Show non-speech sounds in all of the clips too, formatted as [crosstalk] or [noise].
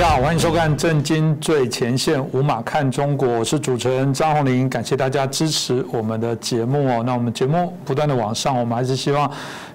大家好，欢迎收看《震惊最前线》，无马看中国，我是主持人张宏林，感谢大家支持我们的节目哦。那我们节目不断的往上，我们还是希望。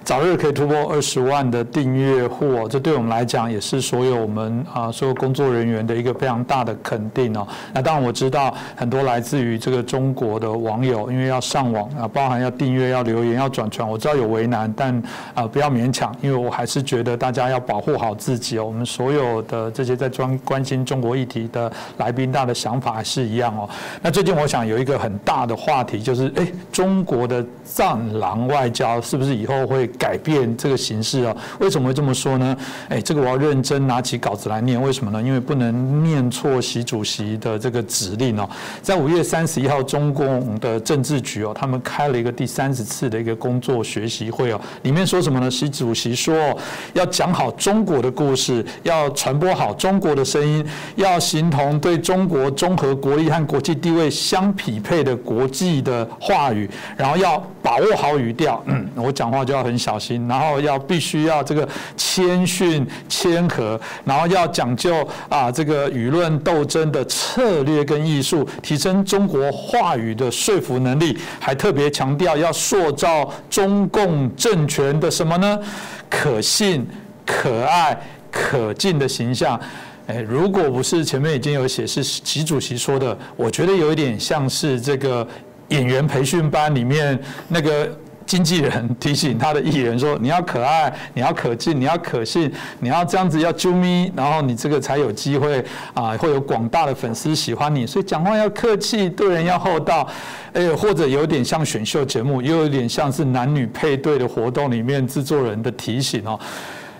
早日可以突破二十万的订阅户哦，这对我们来讲也是所有我们啊所有工作人员的一个非常大的肯定哦。那当然我知道很多来自于这个中国的网友，因为要上网啊，包含要订阅、要留言、要转传，我知道有为难，但啊不要勉强，因为我还是觉得大家要保护好自己哦。我们所有的这些在专关心中国议题的来宾，大的想法还是一样哦。那最近我想有一个很大的话题，就是哎，中国的战狼外交是不是以后会？改变这个形式啊？为什么会这么说呢？哎，这个我要认真拿起稿子来念。为什么呢？因为不能念错习主席的这个指令哦。在五月三十一号，中共的政治局哦，他们开了一个第三十次的一个工作学习会哦。里面说什么呢？习主席说，要讲好中国的故事，要传播好中国的声音，要形同对中国综合国力和国际地位相匹配的国际的话语，然后要把握好语调。嗯，我讲话就要很。小心，然后要必须要这个谦逊谦和，然后要讲究啊这个舆论斗争的策略跟艺术，提升中国话语的说服能力，还特别强调要塑造中共政权的什么呢？可信、可爱、可敬的形象。哎，如果不是前面已经有写是习主席说的，我觉得有一点像是这个演员培训班里面那个。经纪人提醒他的艺人说：“你要可爱，你要可敬，你要可信，你要这样子要啾咪，然后你这个才有机会啊，会有广大的粉丝喜欢你。所以讲话要客气，对人要厚道，哎，或者有点像选秀节目，又有点像是男女配对的活动里面制作人的提醒哦。”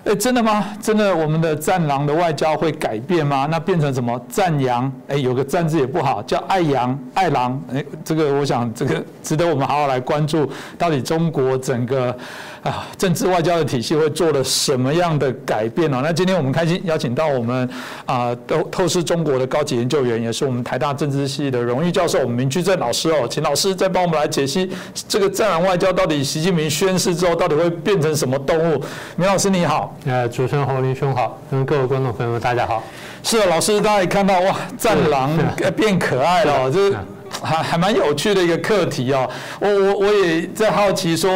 哎，真的吗？真的，我们的战狼的外交会改变吗？那变成什么战羊？哎，有个战字也不好，叫爱羊爱狼。哎，这个我想，这个 [laughs] 值得我们好好来关注，到底中国整个。啊，政治外交的体系会做了什么样的改变呢？那今天我们开心邀请到我们啊，透透视中国的高级研究员，也是我们台大政治系的荣誉教授，我们明居正老师哦，请老师再帮我们来解析这个战狼外交到底习近平宣誓之后到底会变成什么动物？明老师你好，呃，主持人侯林兄好，跟各位观众朋友们大家好。是的，老师大家也看到哇，战狼变可爱了，这。还还蛮有趣的一个课题哦，我我我也在好奇说，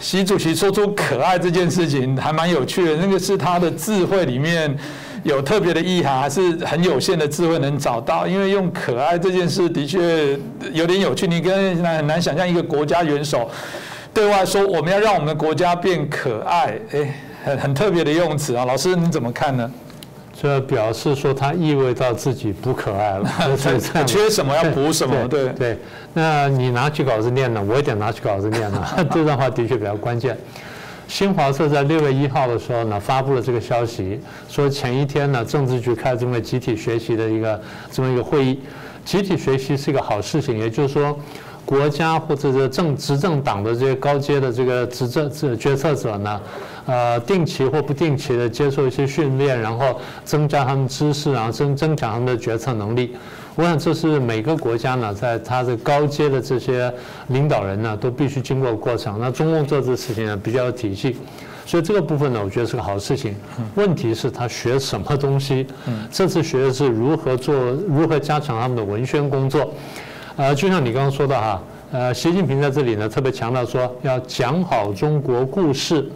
习主席说出可爱这件事情还蛮有趣的，那个是他的智慧里面有特别的意涵，还是很有限的智慧能找到？因为用可爱这件事的确有点有趣，你跟很难想象一个国家元首对外说我们要让我们的国家变可爱，哎，很很特别的用词啊，老师你怎么看呢？这表示说他意味到自己不可爱了，[laughs] 缺什么要补什么，对对。那你拿起稿子念呢？我也得拿起稿子念呢。[laughs] 这段话的确比较关键。新华社在六月一号的时候呢，发布了这个消息，说前一天呢，政治局开这么集体学习的一个这么一个会议。集体学习是一个好事情，也就是说，国家或者是政执政党的这些高阶的这个执政这决策者呢。呃，定期或不定期的接受一些训练，然后增加他们知识，然后增增强他们的决策能力。我想这是每个国家呢，在他的高阶的这些领导人呢，都必须经过过程。那中共做这事情呢，比较有体系，所以这个部分呢，我觉得是个好事情。问题是，他学什么东西？这次学的是如何做，如何加强他们的文宣工作。呃，就像你刚刚说的哈，呃，习近平在这里呢，特别强调说要讲好中国故事。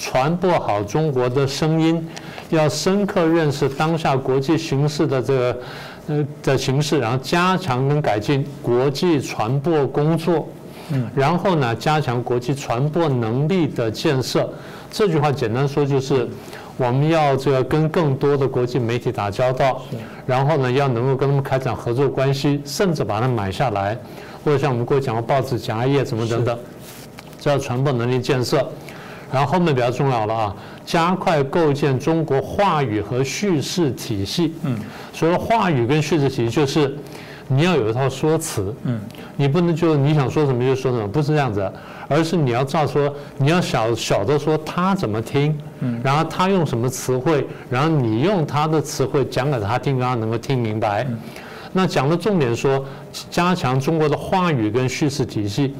传播好中国的声音，要深刻认识当下国际形势的这个呃的形势，然后加强跟改进国际传播工作，嗯，然后呢，加强国际传播能力的建设。这句话简单说就是，我们要这个跟更多的国际媒体打交道，然后呢，要能够跟他们开展合作关系，甚至把它买下来，或者像我们过去讲过报纸夹页什么等等，这叫传播能力建设。然后后面比较重要了啊，加快构建中国话语和叙事体系。嗯，所谓话语跟叙事体系，就是你要有一套说辞。嗯，你不能就你想说什么就说什么，不是这样子，而是你要照说，你要晓晓得说他怎么听，嗯，然后他用什么词汇，然后你用他的词汇讲给他听，让他能够听明白。那讲的重点说，加强中国的话语跟叙事体系。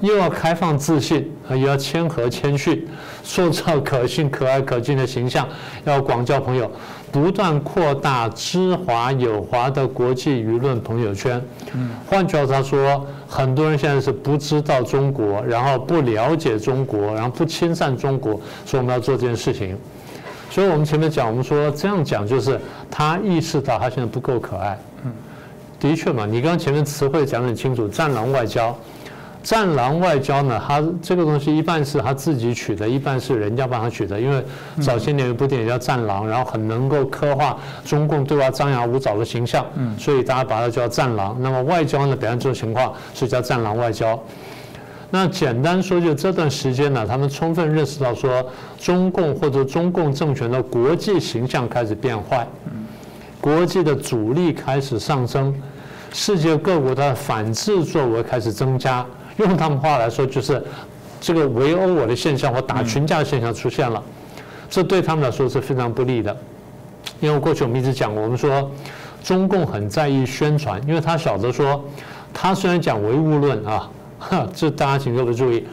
又要开放自信，又要谦和谦逊，塑造可信、可爱、可敬的形象，要广交朋友，不断扩大知华友华的国际舆论朋友圈。换句话他说，很多人现在是不知道中国，然后不了解中国，然后不亲善中国，所以我们要做这件事情。所以我们前面讲，我们说这样讲就是他意识到他现在不够可爱。嗯，的确嘛，你刚刚前面词汇讲得很清楚，战狼外交。战狼外交呢？它这个东西一半是他自己取的，一半是人家帮他取的。因为早些年有部电影叫《战狼》，然后很能够刻画中共对外张牙舞爪的形象，所以大家把它叫战狼。那么外交呢，表现这种情况是叫战狼外交。那简单说，就这段时间呢，他们充分认识到说，中共或者中共政权的国际形象开始变坏，国际的阻力开始上升，世界各国的反制作为开始增加。用他们话来说，就是这个围殴我的现象或打群架的现象出现了，这对他们来说是非常不利的。因为过去我们一直讲，我们说中共很在意宣传，因为他晓得说，他虽然讲唯物论啊，[laughs] 这大家请各位注意，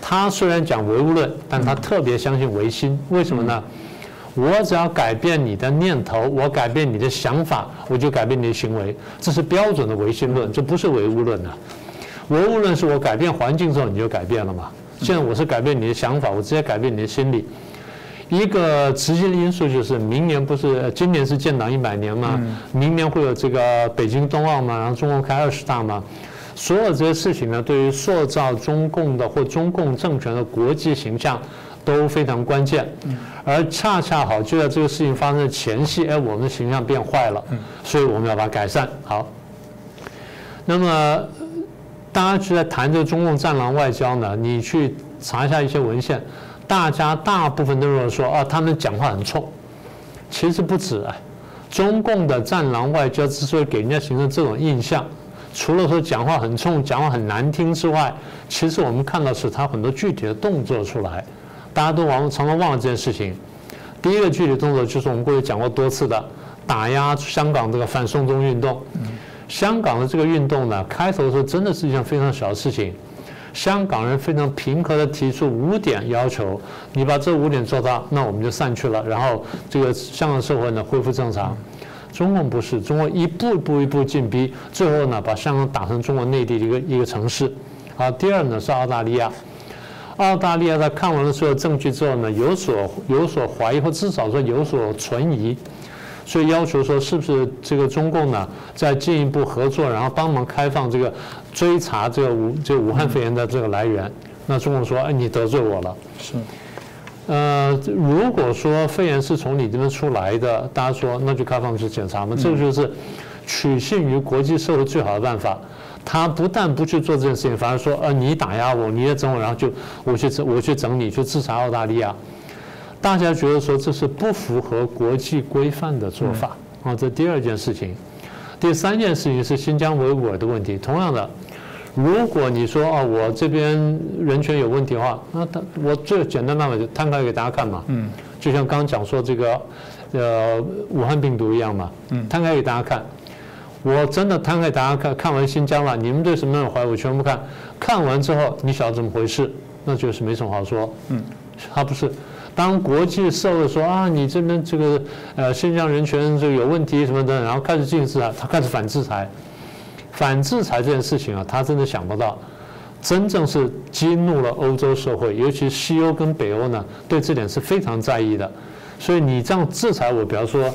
他虽然讲唯物论，但他特别相信唯心。为什么呢？我只要改变你的念头，我改变你的想法，我就改变你的行为，这是标准的唯心论，这不是唯物论啊。唯物论是我改变环境之后你就改变了嘛？现在我是改变你的想法，我直接改变你的心理。一个直接的因素就是明年不是今年是建党一百年嘛？明年会有这个北京冬奥嘛？然后中共开二十大嘛？所有这些事情呢，对于塑造中共的或中共政权的国际形象都非常关键。而恰恰好就在这个事情发生的前夕，哎，我们的形象变坏了，所以我们要把它改善好。那么。大家去在谈这个中共战狼外交呢？你去查一下一些文献，大家大部分都认为说啊，他们讲话很冲。其实不止啊，中共的战狼外交之所以给人家形成这种印象，除了说讲话很冲、讲话很难听之外，其实我们看到是他很多具体的动作出来。大家都往常常忘了这件事情。第一个具体动作就是我们过去讲过多次的打压香港这个反送中运动。香港的这个运动呢，开头的时候真的是一件非常小的事情。香港人非常平和地提出五点要求，你把这五点做到，那我们就散去了。然后这个香港社会呢恢复正常。中共不是，中国一步一步一步进逼，最后呢把香港打成中国内地的一个一个城市。好，第二呢是澳大利亚。澳大利亚在看完了所有证据之后呢，有所有所怀疑，或至少说有所存疑。所以要求说，是不是这个中共呢，在进一步合作，然后帮忙开放这个追查这个武这个武汉肺炎的这个来源？那中共说，哎，你得罪我了。是。呃，如果说肺炎是从你这边出来的，大家说那就开放去检查嘛，这个就是取信于国际社会最好的办法。他不但不去做这件事情，反而说，呃，你打压我，你也整我，然后就我去整我去整你，去制裁澳大利亚。大家觉得说这是不符合国际规范的做法啊，这第二件事情。第三件事情是新疆维吾尔的问题。同样的，如果你说啊，我这边人权有问题的话，那他我最简单办法就摊开给大家看嘛。嗯。就像刚刚讲说这个呃武汉病毒一样嘛。嗯。摊开给大家看，我真的摊开给大家看看完新疆了，你们对什么样的怀疑我全部看。看完之后，你晓得怎么回事？那就是没什么好说。嗯。他不是。当国际社会说啊，你这边这个呃新疆人权这个有问题什么的，然后开始禁制裁，他开始反制裁，反制裁这件事情啊，他真的想不到，真正是激怒了欧洲社会，尤其西欧跟北欧呢，对这点是非常在意的。所以你这样制裁我，比方说，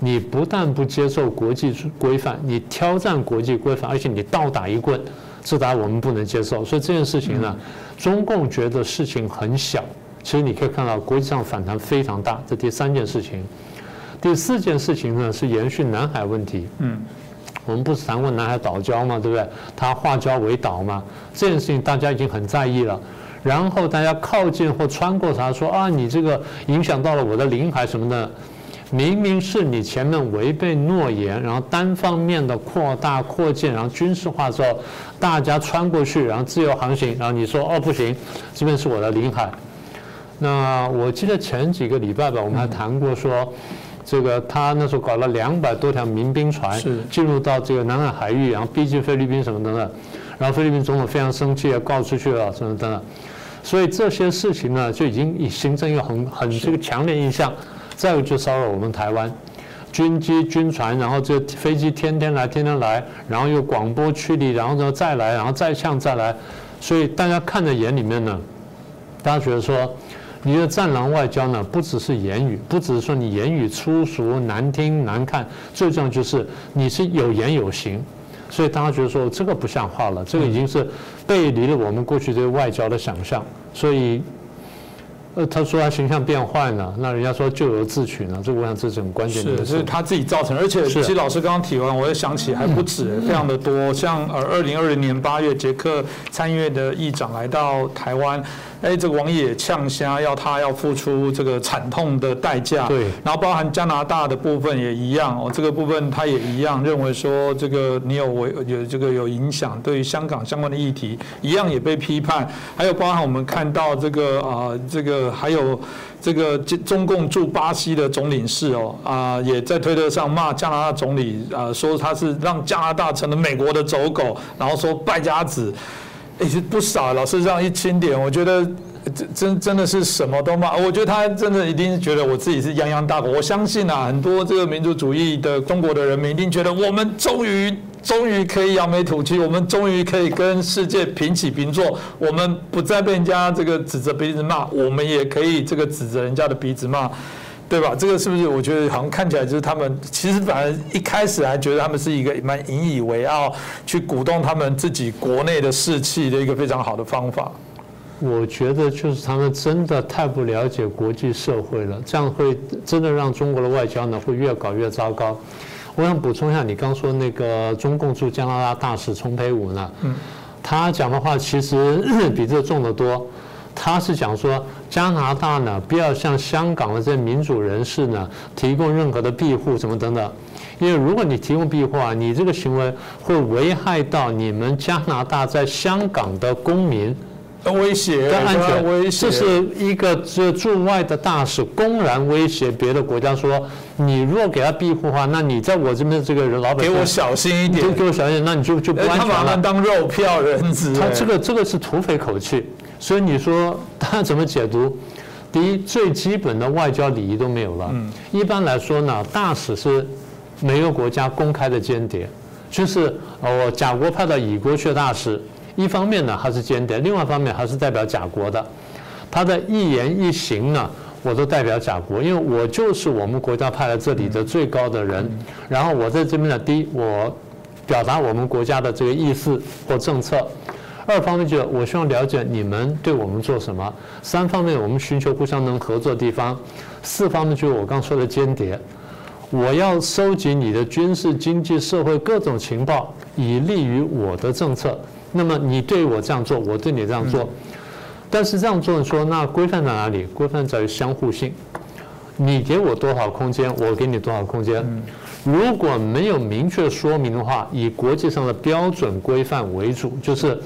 你不但不接受国际规范，你挑战国际规范，而且你倒打一棍，这打我们不能接受。所以这件事情呢，中共觉得事情很小。其实你可以看到，国际上反弹非常大。这第三件事情，第四件事情呢是延续南海问题。嗯，我们不是谈过南海岛礁嘛，对不对？它化礁为岛嘛，这件事情大家已经很在意了。然后大家靠近或穿过它，说啊，你这个影响到了我的领海什么的。明明是你前面违背诺言，然后单方面的扩大扩建，然后军事化之后，大家穿过去，然后自由航行，然后你说哦不行，这边是我的领海。那我记得前几个礼拜吧，我们还谈过说，这个他那时候搞了两百多条民兵船进入到这个南海海域，然后逼近菲律宾什么等等。然后菲律宾总统非常生气，告出去了，什么等等。所以这些事情呢，就已经形成一个很很这个强烈印象。再有就骚扰我们台湾军机、军船，然后这飞机天天来，天天来，然后又广播驱离，然后呢再来，然后再向再来。所以大家看在眼里面呢，大家觉得说，你的战狼外交呢，不只是言语，不只是说你言语粗俗、难听、难看，最重要就是你是有言有行。所以大家觉得说这个不像话了，这个已经是背离了我们过去这个外交的想象。所以，呃，他说他形象变坏了，那人家说咎由自取呢，这我想这是很关键的。是，是他自己造成。而且，其实老师刚刚提完，我也想起还不止，非常的多。像呃，二零二零年八月，捷克参议院的议长来到台湾。哎，这个王野呛虾要他要付出这个惨痛的代价，对，然后包含加拿大的部分也一样哦，这个部分他也一样认为说这个你有违有这个有影响，对于香港相关的议题一样也被批判，还有包含我们看到这个啊这个还有这个中共驻巴西的总领事哦啊也在推特上骂加拿大总理啊说他是让加拿大成了美国的走狗，然后说败家子。也是不少，老师这样一清点，我觉得真真真的是什么都骂。我觉得他真的一定是觉得我自己是泱泱大国。我相信啊，很多这个民族主义的中国的人民一定觉得我们终于终于可以扬眉吐气，我们终于可以跟世界平起平坐，我们不再被人家这个指着鼻子骂，我们也可以这个指着人家的鼻子骂。对吧？这个是不是？我觉得好像看起来就是他们其实反而一开始还觉得他们是一个蛮引以为傲，去鼓动他们自己国内的士气的一个非常好的方法。我觉得就是他们真的太不了解国际社会了，这样会真的让中国的外交呢会越搞越糟糕。我想补充一下，你刚说那个中共驻加拿大大使丛培武呢，嗯，他讲的话其实 [coughs] 比这重得多。他是讲说，加拿大呢，不要向香港的这些民主人士呢提供任何的庇护，什么等等，因为如果你提供庇护啊，你这个行为会危害到你们加拿大在香港的公民的威胁的安全威胁。这是一个这驻外的大使公然威胁别的国家说，你若给他庇护的话，那你在我这边这个人老百姓给我小心一点，给我小心点，那你就就不安全了。他把他当肉票人质，他这个这个是土匪口气。所以你说他怎么解读？[laughs] 第一，最基本的外交礼仪都没有了。一般来说呢，大使是每个国家公开的间谍，就是我甲国派到乙国去的大使，一方面呢他是间谍，另外一方面还是代表甲国的。他的一言一行呢，我都代表甲国，因为我就是我们国家派来这里的最高的人。然后我在这边呢，第一，我表达我们国家的这个意思或政策。二方面就我希望了解你们对我们做什么；三方面我们寻求互相能合作的地方；四方面就是我刚说的间谍，我要收集你的军事、经济、社会各种情报，以利于我的政策。那么你对我这样做，我对你这样做，但是这样做说那规范在哪里？规范在于相互性。你给我多少空间，我给你多少空间。如果没有明确说明的话，以国际上的标准规范为主，就是。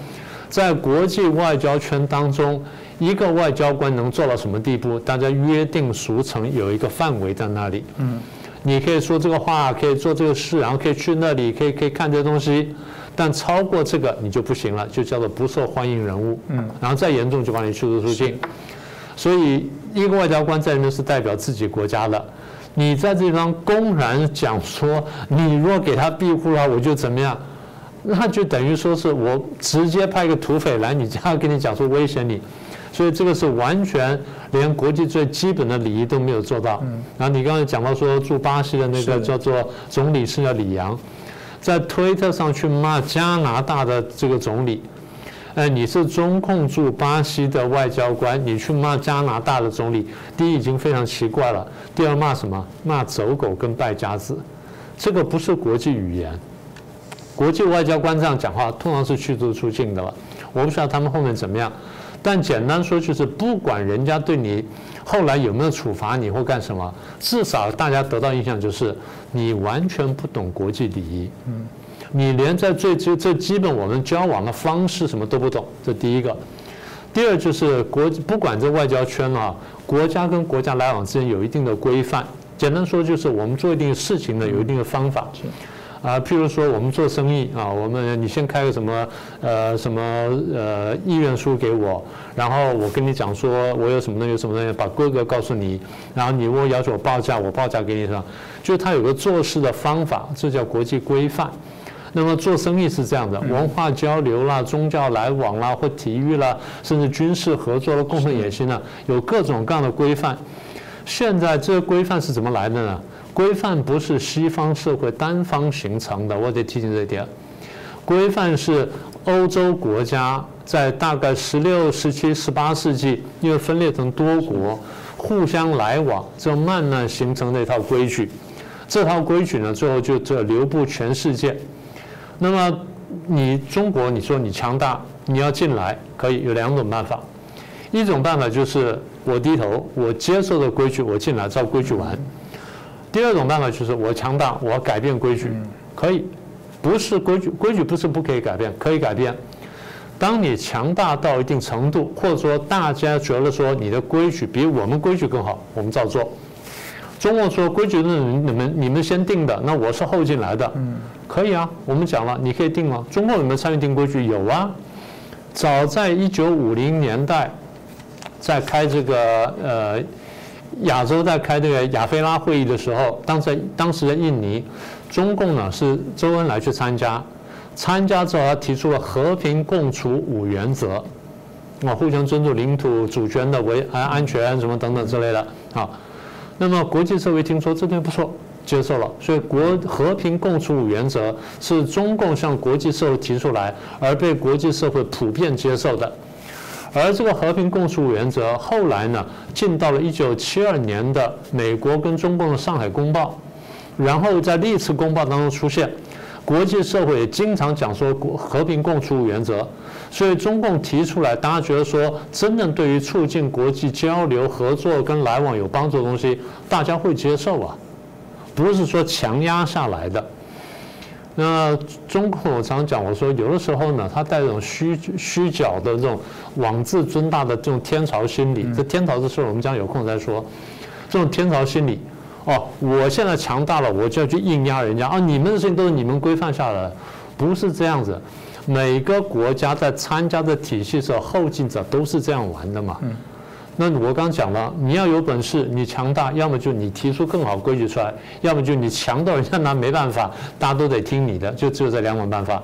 在国际外交圈当中，一个外交官能做到什么地步？大家约定俗成，有一个范围在那里。嗯，你可以说这个话，可以做这个事，然后可以去那里，可以可以看这东西，但超过这个你就不行了，就叫做不受欢迎人物。嗯，然后再严重就把你驱逐出境。所以，一个外交官在里面是代表自己国家的，你在这地方公然讲说，你若给他庇护了，我就怎么样？那就等于说是我直接派一个土匪来你家跟你讲说威胁你，所以这个是完全连国际最基本的礼仪都没有做到。然后你刚才讲到说驻巴西的那个叫做总理是叫李阳，在推特上去骂加拿大的这个总理，哎，你是中控驻巴西的外交官，你去骂加拿大的总理，第一已经非常奇怪了，第二骂什么？骂走狗跟败家子，这个不是国际语言。国际外交官这样讲话，通常是驱逐出境的了。我不知道他们后面怎么样，但简单说就是，不管人家对你后来有没有处罚你或干什么，至少大家得到印象就是你完全不懂国际礼仪。嗯，你连在最最最基本我们交往的方式什么都不懂，这第一个。第二就是国不管这外交圈啊，国家跟国家来往之间有一定的规范。简单说就是我们做一定事情呢有一定的方法。啊，譬如说我们做生意啊，我们你先开个什么呃什么呃意愿书给我，然后我跟你讲说我有什么东西有什么东西，把规格告诉你，然后你如果要求我报价，我报价给你是吧？就是它有个做事的方法，这叫国际规范。那么做生意是这样的，文化交流啦、宗教来往啦、或体育啦，甚至军事合作的共同野心呢，有各种各样的规范。现在这个规范是怎么来的呢？规范不是西方社会单方形成的，我得提醒这一点。规范是欧洲国家在大概十六、十七、十八世纪，因为分裂成多国，互相来往，就慢慢形成的一套规矩。这套规矩呢，最后就这流布全世界。那么你中国，你说你强大，你要进来可以有两种办法，一种办法就是我低头，我接受的规矩，我进来照规矩玩；第二种办法就是我强大，我改变规矩，可以，不是规矩，规矩不是不可以改变，可以改变。当你强大到一定程度，或者说大家觉得说你的规矩比我们规矩更好，我们照做。中国说规矩是你们你们先定的，那我是后进来的，可以啊。我们讲了，你可以定吗？中国有没有参与定规矩？有啊。早在一九五零年代，在开这个呃亚洲在开这个亚非拉会议的时候，当时当时的印尼，中共呢是周恩来去参加，参加之后他提出了和平共处五原则，啊，互相尊重领土主权的维安安全什么等等之类的啊。那么国际社会听说这点不错，接受了，所以国和平共处五原则是中共向国际社会提出来，而被国际社会普遍接受的。而这个和平共处五原则后来呢，进到了一九七二年的美国跟中共的上海公报，然后在历次公报当中出现。国际社会也经常讲说和平共处原则，所以中共提出来，大家觉得说，真正对于促进国际交流合作跟来往有帮助的东西，大家会接受啊，不是说强压下来的。那中共我常讲，我说有的时候呢，他带这种虚虚假的这种妄自尊大的这种天朝心理，这天朝的事我们将有空再说，这种天朝心理。哦，我现在强大了，我就要去硬压人家啊！你们的事情都是你们规范下来，不是这样子。每个国家在参加的体系时候，后进者都是这样玩的嘛。那我刚讲了，你要有本事，你强大，要么就你提出更好规矩出来，要么就你强到人家拿没办法，大家都得听你的，就只有这两种办法。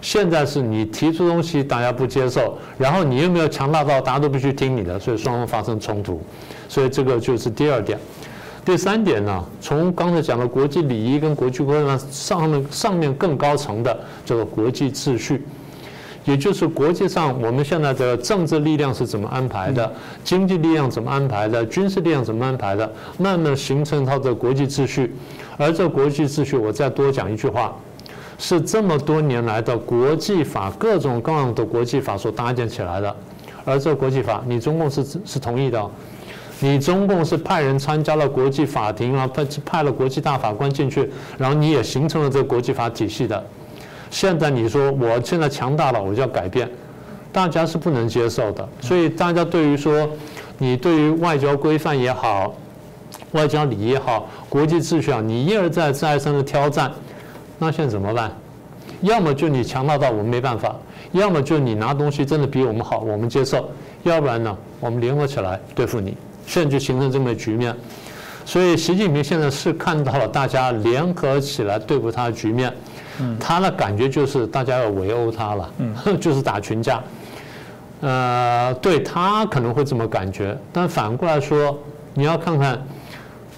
现在是你提出东西，大家不接受，然后你又没有强大到大家都必须听你的，所以双方发生冲突。所以这个就是第二点。第三点呢，从刚才讲的国际礼仪跟国际规范上面上面更高层的叫做国际秩序，也就是国际上我们现在的政治力量是怎么安排的，经济力量怎么安排的，军事力量怎么安排的，慢慢形成它的国际秩序。而这国际秩序，我再多讲一句话，是这么多年来的国际法各种各样的国际法所搭建起来的。而这国际法，你中共是是同意的。你中共是派人参加了国际法庭啊，派派了国际大法官进去，然后你也形成了这个国际法体系的。现在你说我现在强大了，我就要改变，大家是不能接受的。所以大家对于说，你对于外交规范也好，外交礼仪也好，国际秩序啊，你一而再再三的挑战，那现在怎么办？要么就你强大到我们没办法，要么就你拿东西真的比我们好，我们接受，要不然呢，我们联合起来对付你。现在就形成这么个局面，所以习近平现在是看到了大家联合起来对付他的局面，他的感觉就是大家要围殴他了，[laughs] 就是打群架。呃，对他可能会这么感觉，但反过来说，你要看看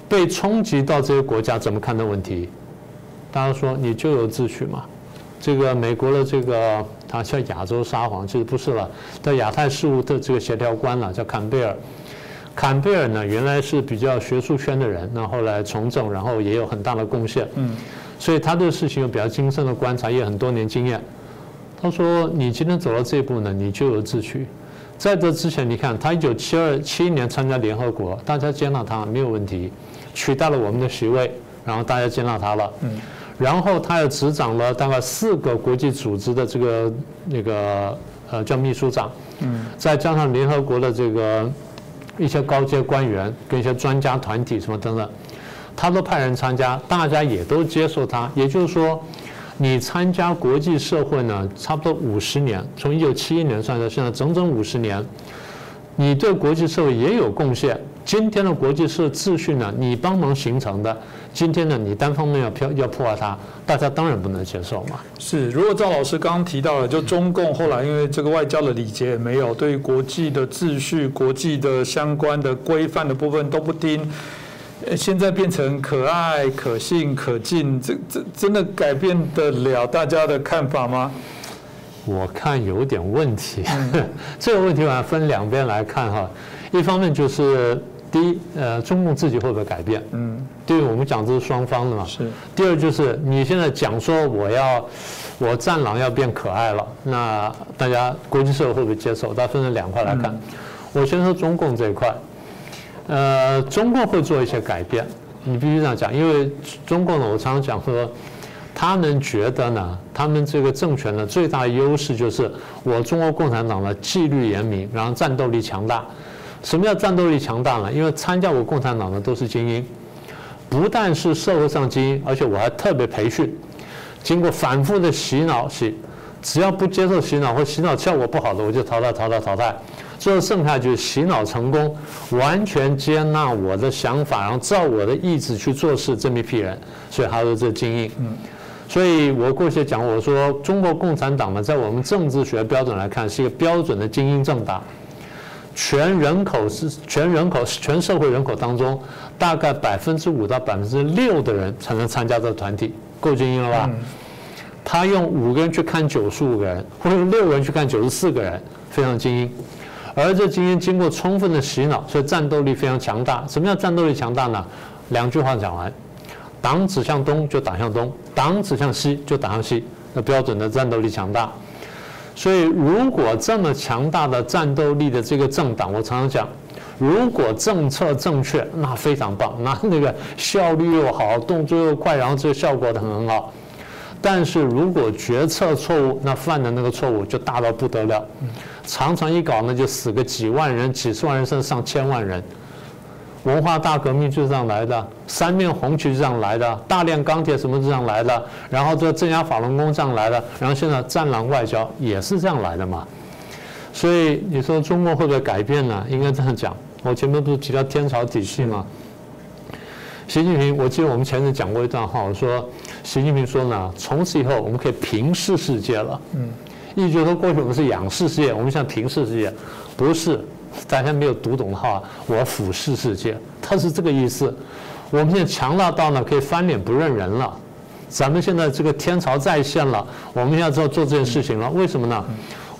被冲击到这些国家怎么看的问题。大家说你咎由自取嘛？这个美国的这个他叫亚洲沙皇，其实不是了，在亚太事务的这个协调官了，叫坎贝尔。坎贝尔呢，原来是比较学术圈的人，那后来从政，然后也有很大的贡献。嗯，所以他对事情有比较精深的观察，也很多年经验。他说：“你今天走到这一步呢，你就有秩序。在这之前，你看他一九七二七年参加联合国，大家接纳他没有问题，取代了我们的席位，然后大家接纳他了。嗯，然后他又执掌了大概四个国际组织的这个那个呃叫秘书长。嗯，再加上联合国的这个。一些高阶官员跟一些专家团体什么等等，他都派人参加，大家也都接受他。也就是说，你参加国际社会呢，差不多五十年，从一九七一年算到现在，整整五十年，你对国际社会也有贡献。今天的国际社秩序呢，你帮忙形成的。今天呢，你单方面要破要破坏它，大家当然不能接受嘛。是，如果赵老师刚刚提到了，就中共后来因为这个外交的礼节也没有，对于国际的秩序、国际的相关的规范的部分都不听，现在变成可爱、可信、可敬，这这真的改变得了大家的看法吗？我看有点问题。[laughs] 这个问题我要分两边来看哈，一方面就是。第一，呃，中共自己会不会改变？嗯，对于我们讲这是双方的嘛。是。第二就是你现在讲说我要，我战狼要变可爱了，那大家国际社会会不会接受？它分成两块来看。我先说中共这一块，呃，中共会做一些改变，你必须这样讲，因为中共呢，我常常讲说，他们觉得呢，他们这个政权的最大优势就是我中国共产党的纪律严明，然后战斗力强大。什么叫战斗力强大呢？因为参加我共产党的都是精英，不但是社会上精英，而且我还特别培训，经过反复的洗脑洗，只要不接受洗脑或洗脑效果不好的，我就淘汰淘汰淘汰。最后剩下就是洗脑成功，完全接纳我的想法，然后照我的意志去做事这么一批人，所以他说这精英。嗯，所以我过去讲我说中国共产党呢，在我们政治学标准来看，是一个标准的精英政党。全人口是全人口全社会人口当中，大概百分之五到百分之六的人才能参加这个团体，够精英了吧？他用五个人去看九十五个人，或者用六个人去看九十四个人，非常精英。而这精英经过充分的洗脑，所以战斗力非常强大。什么叫战斗力强大呢？两句话讲完：党指向东就打向东，党指向西就打向西。那标准的战斗力强大。所以，如果这么强大的战斗力的这个政党，我常常讲，如果政策正确，那非常棒，那那个效率又好，动作又快，然后这个效果的很好。但是如果决策错误，那犯的那个错误就大到不得了，常常一搞呢就死个几万人、几十万人，甚至上千万人。文化大革命就这样来的，三面红旗就这样来的，大炼钢铁什么这样来的，然后这镇压法轮功这样来的，然后现在战狼外交也是这样来的嘛。所以你说中国会不会改变呢？应该这样讲。我前面不是提到天朝体系吗？习近平，我记得我们前面讲过一段话，我说习近平说呢，从此以后我们可以平视世界了。嗯，意思就是说过去我们是仰视世界，我们现在平视世界，不是。大家没有读懂的话，我俯视世界，他是这个意思。我们现在强大到呢，可以翻脸不认人了。咱们现在这个天朝再现了，我们现在做做这件事情了。为什么呢？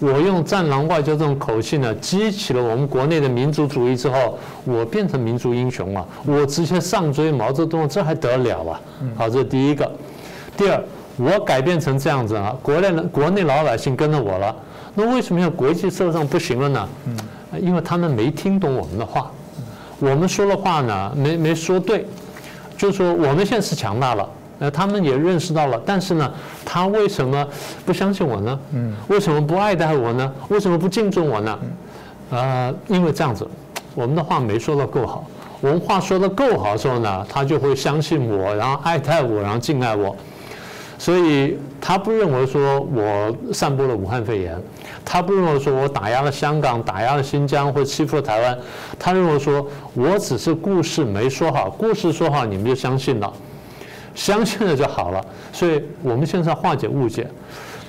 我用战狼外交这种口气呢，激起了我们国内的民族主义之后，我变成民族英雄了。我直接上追毛泽东，这还得了啊？好，这是第一个。第二，我改变成这样子啊，国内的、国内老百姓跟着我了。那为什么要国际社会上不行了呢？因为他们没听懂我们的话，我们说的话呢没没说对，就是说我们现在是强大了，呃，他们也认识到了，但是呢，他为什么不相信我呢？嗯，为什么不爱戴我呢？为什么不敬重我呢？呃，因为这样子，我们的话没说的够好，我们话说的够好的时候呢，他就会相信我，然后爱戴我，然后敬爱我。所以他不认为说我散播了武汉肺炎，他不认为说我打压了香港、打压了新疆或欺负了台湾，他认为说我只是故事没说好，故事说好你们就相信了，相信了就好了。所以我们现在化解误解，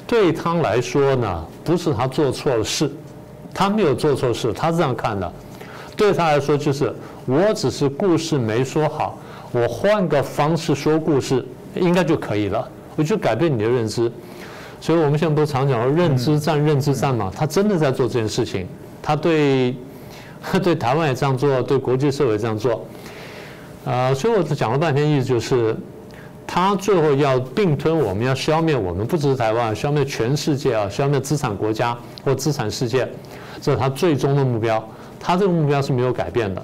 对他来说呢，不是他做错了事，他没有做错事，他是这样看的，对他来说就是我只是故事没说好，我换个方式说故事应该就可以了。我就改变你的认知，所以我们现在不是常讲说认知战、认知战嘛？他真的在做这件事情，他对 [laughs] 对台湾也这样做，对国际社会这样做，呃，所以我讲了半天，意思就是，他最后要并吞我们，要消灭我们，不只是台湾，消灭全世界啊，消灭资产国家或资产世界，这是他最终的目标。他这个目标是没有改变的。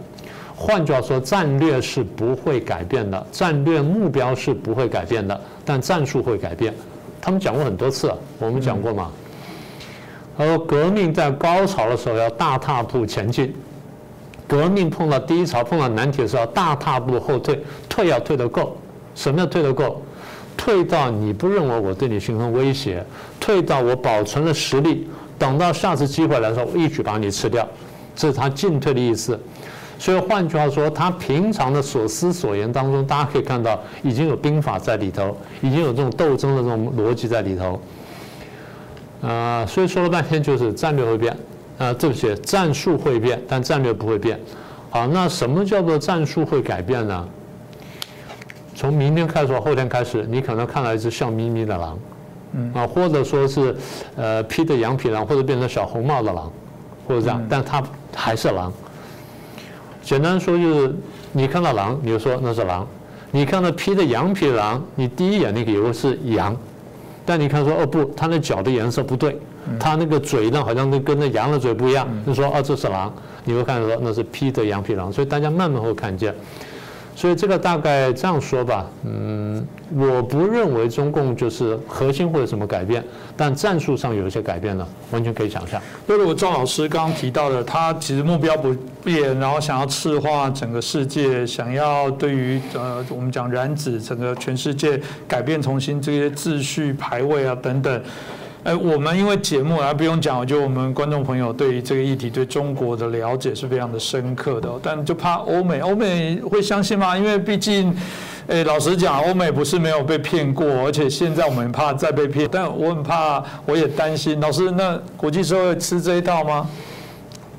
换句话说，战略是不会改变的，战略目标是不会改变的，但战术会改变。他们讲过很多次，我们讲过嘛。而革命在高潮的时候要大踏步前进，革命碰到低潮碰到难题的时候，大踏步后退，退要退得够。什么叫退得够？退到你不认为我对你形成威胁，退到我保存了实力，等到下次机会来的时候，我一举把你吃掉。这是他进退的意思。所以换句话说，他平常的所思所言当中，大家可以看到已经有兵法在里头，已经有这种斗争的这种逻辑在里头。啊，所以说了半天就是战略会变，啊，对不起，战术会变，但战略不会变。好，那什么叫做战术会改变呢？从明天开始或后天开始，你可能看到一只笑眯眯的狼，嗯，啊，或者说是呃披着羊皮狼，或者变成小红帽的狼，或者这样，但它还是狼。简单说就是，你看到狼，你就说那是狼；你看到披着羊皮狼，你第一眼那个以为是羊，但你看说哦不，它那脚的颜色不对，它那个嘴呢好像跟跟那羊的嘴不一样，就说哦这是狼，你会看到说那是披着羊皮狼，所以大家慢慢会看见。所以这个大概这样说吧，嗯，我不认为中共就是核心会有什么改变，但战术上有一些改变呢，完全可以想象。就如果赵老师刚刚提到的，他其实目标不变，然后想要赤化整个世界，想要对于呃我们讲染指整个全世界改变重新这些秩序排位啊等等。哎，我们因为节目啊，不用讲，我觉得我们观众朋友对于这个议题、对中国的了解是非常的深刻的。但就怕欧美，欧美会相信吗？因为毕竟，哎，老实讲，欧美不是没有被骗过，而且现在我们怕再被骗。但我很怕，我也担心。老师，那国际社会吃这一套吗？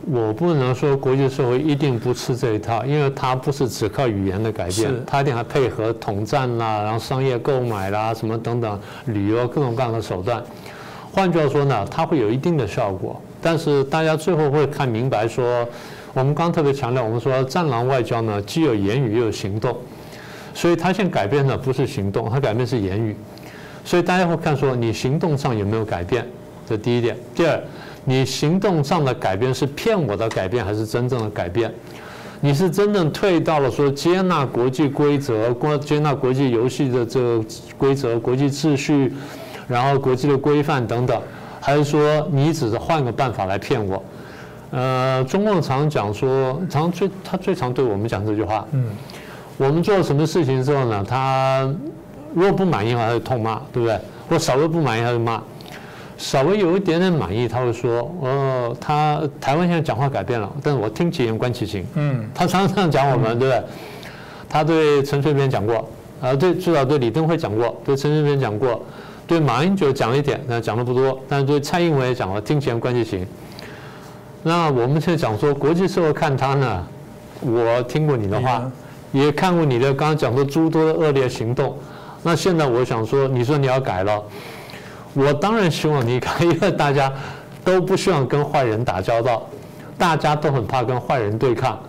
我不能说国际社会一定不吃这一套，因为它不是只靠语言的改变，它一定还配合统战啦，然后商业购买啦，什么等等，旅游各种各样的手段。换句话说呢，它会有一定的效果，但是大家最后会看明白说，我们刚特别强调，我们说战狼外交呢，既有言语又有行动，所以它现在改变的不是行动，它改变是言语，所以大家会看说你行动上有没有改变，这第一点。第二，你行动上的改变是骗我的改变还是真正的改变？你是真正退到了说接纳国际规则、国接纳国际游戏的这个规则、国际秩序？然后国际的规范等等，还是说你只是换个办法来骗我？呃，中共常讲说，常最他最常对我们讲这句话。嗯，我们做了什么事情之后呢？他如果不满意的话，他就痛骂，对不对？或稍微不满意他就骂，稍微有一点点满意他会说，哦，他台湾现在讲话改变了，但是我听其言观其行。嗯，他常常这样讲我们，对不对？他对陈水扁讲过，啊，对至少对李登辉讲过，对陈水扁讲过。对马英九讲一点，那讲的不多。但是对蔡英文也讲了，金钱关系型。那我们现在讲说，国际社会看他呢，我听过你的话，也看过你的刚刚讲的诸多的恶劣行动。那现在我想说，你说你要改了，我当然希望你改，因为大家都不希望跟坏人打交道，大家都很怕跟坏人对抗，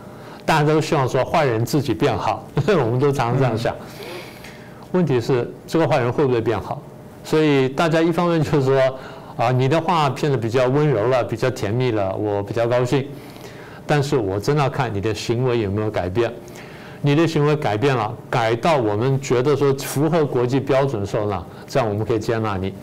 大家都希望说坏人自己变好，[laughs] 我们都常常这样想。问题是，这个坏人会不会变好？所以大家一方面就是说，[laughs] 啊，你的话变得比较温柔了，比较甜蜜了，我比较高兴。但是我真的看你的行为有没有改变。你的行为改变了，改到我们觉得说符合国际标准的时候呢，这样我们可以接纳你。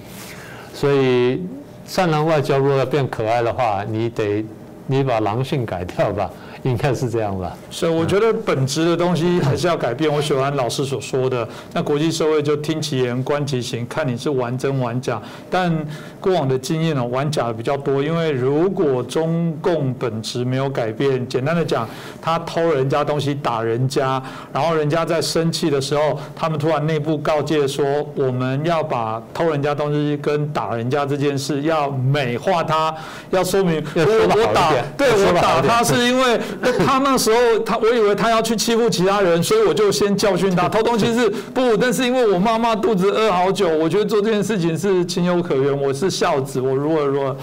所以善良外交如果要变可爱的话，你得你把狼性改掉吧。[laughs] 应该是这样吧。所以，我觉得本质的东西还是要改变。我喜欢老师所说的，那国际社会就听其言观其行，看你是玩真玩假。但过往的经验呢，玩假的比较多。因为如果中共本质没有改变，简单的讲，他偷人家东西打人家，然后人家在生气的时候，他们突然内部告诫说，我们要把偷人家东西跟打人家这件事要美化它，要说明我我打对我打他是因为。[laughs] 他那时候，他我以为他要去欺负其他人，所以我就先教训他。偷东西是不，但是因为我妈妈肚子饿好久，我觉得做这件事情是情有可原。我是孝子，我如果如何，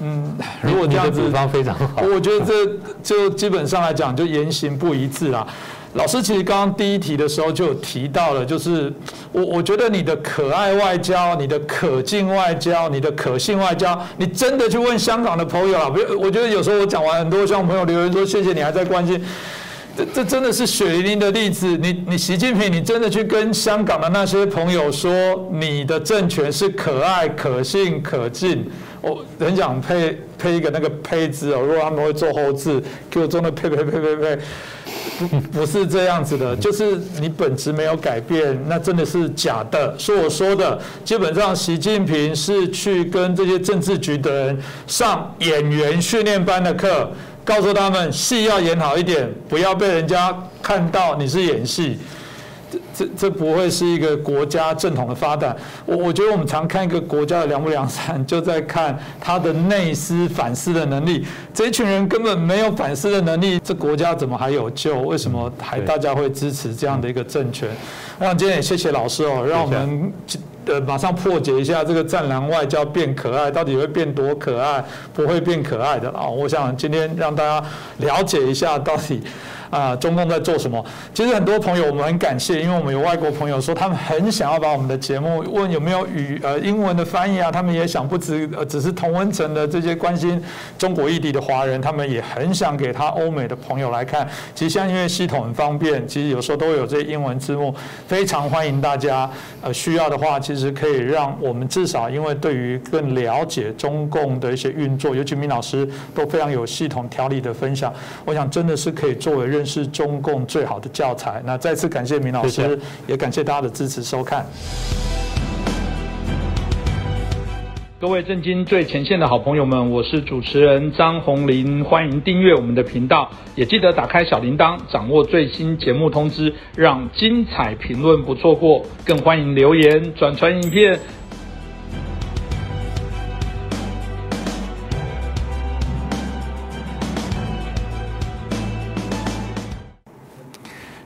嗯，如果这样子，方非常好。我觉得这就基本上来讲，就言行不一致啦。老师其实刚刚第一题的时候就有提到了，就是我我觉得你的可爱外交、你的可敬外交、你的可信外交，你真的去问香港的朋友啊，不，我觉得有时候我讲完，很多香港朋友留言说谢谢你还在关心。这这真的是血淋淋的例子。你你习近平，你真的去跟香港的那些朋友说，你的政权是可爱、可信、可敬。我很想配配一个那个配字哦，如果他们会做后字，给我中的配配配配配，不不是这样子的，就是你本质没有改变，那真的是假的。说我说的，基本上习近平是去跟这些政治局的人上演员训练班的课，告诉他们戏要演好一点，不要被人家看到你是演戏。这这不会是一个国家正统的发展。我我觉得我们常看一个国家的良不良善，[laughs] 就在看他的内思反思的能力。这一群人根本没有反思的能力，这国家怎么还有救？为什么还大家会支持这样的一个政权？我想今天也谢谢老师哦，让我们呃马上破解一下这个战狼外交变可爱到底会变多可爱？不会变可爱的啊！我想今天让大家了解一下到底。啊，中共在做什么？其实很多朋友我们很感谢，因为我们有外国朋友说他们很想要把我们的节目问有没有语呃英文的翻译啊，他们也想不止呃只是同温层的这些关心中国异地的华人，他们也很想给他欧美的朋友来看。其实现在因为系统很方便，其实有时候都会有这些英文字幕，非常欢迎大家呃需要的话，其实可以让我们至少因为对于更了解中共的一些运作，尤其明老师都非常有系统条理的分享，我想真的是可以作为认。是中共最好的教材。那再次感谢明老师，也感谢大家的支持收看。各位震惊最前线的好朋友们，我是主持人张宏林，欢迎订阅我们的频道，也记得打开小铃铛，掌握最新节目通知，让精彩评论不错过。更欢迎留言转传影片。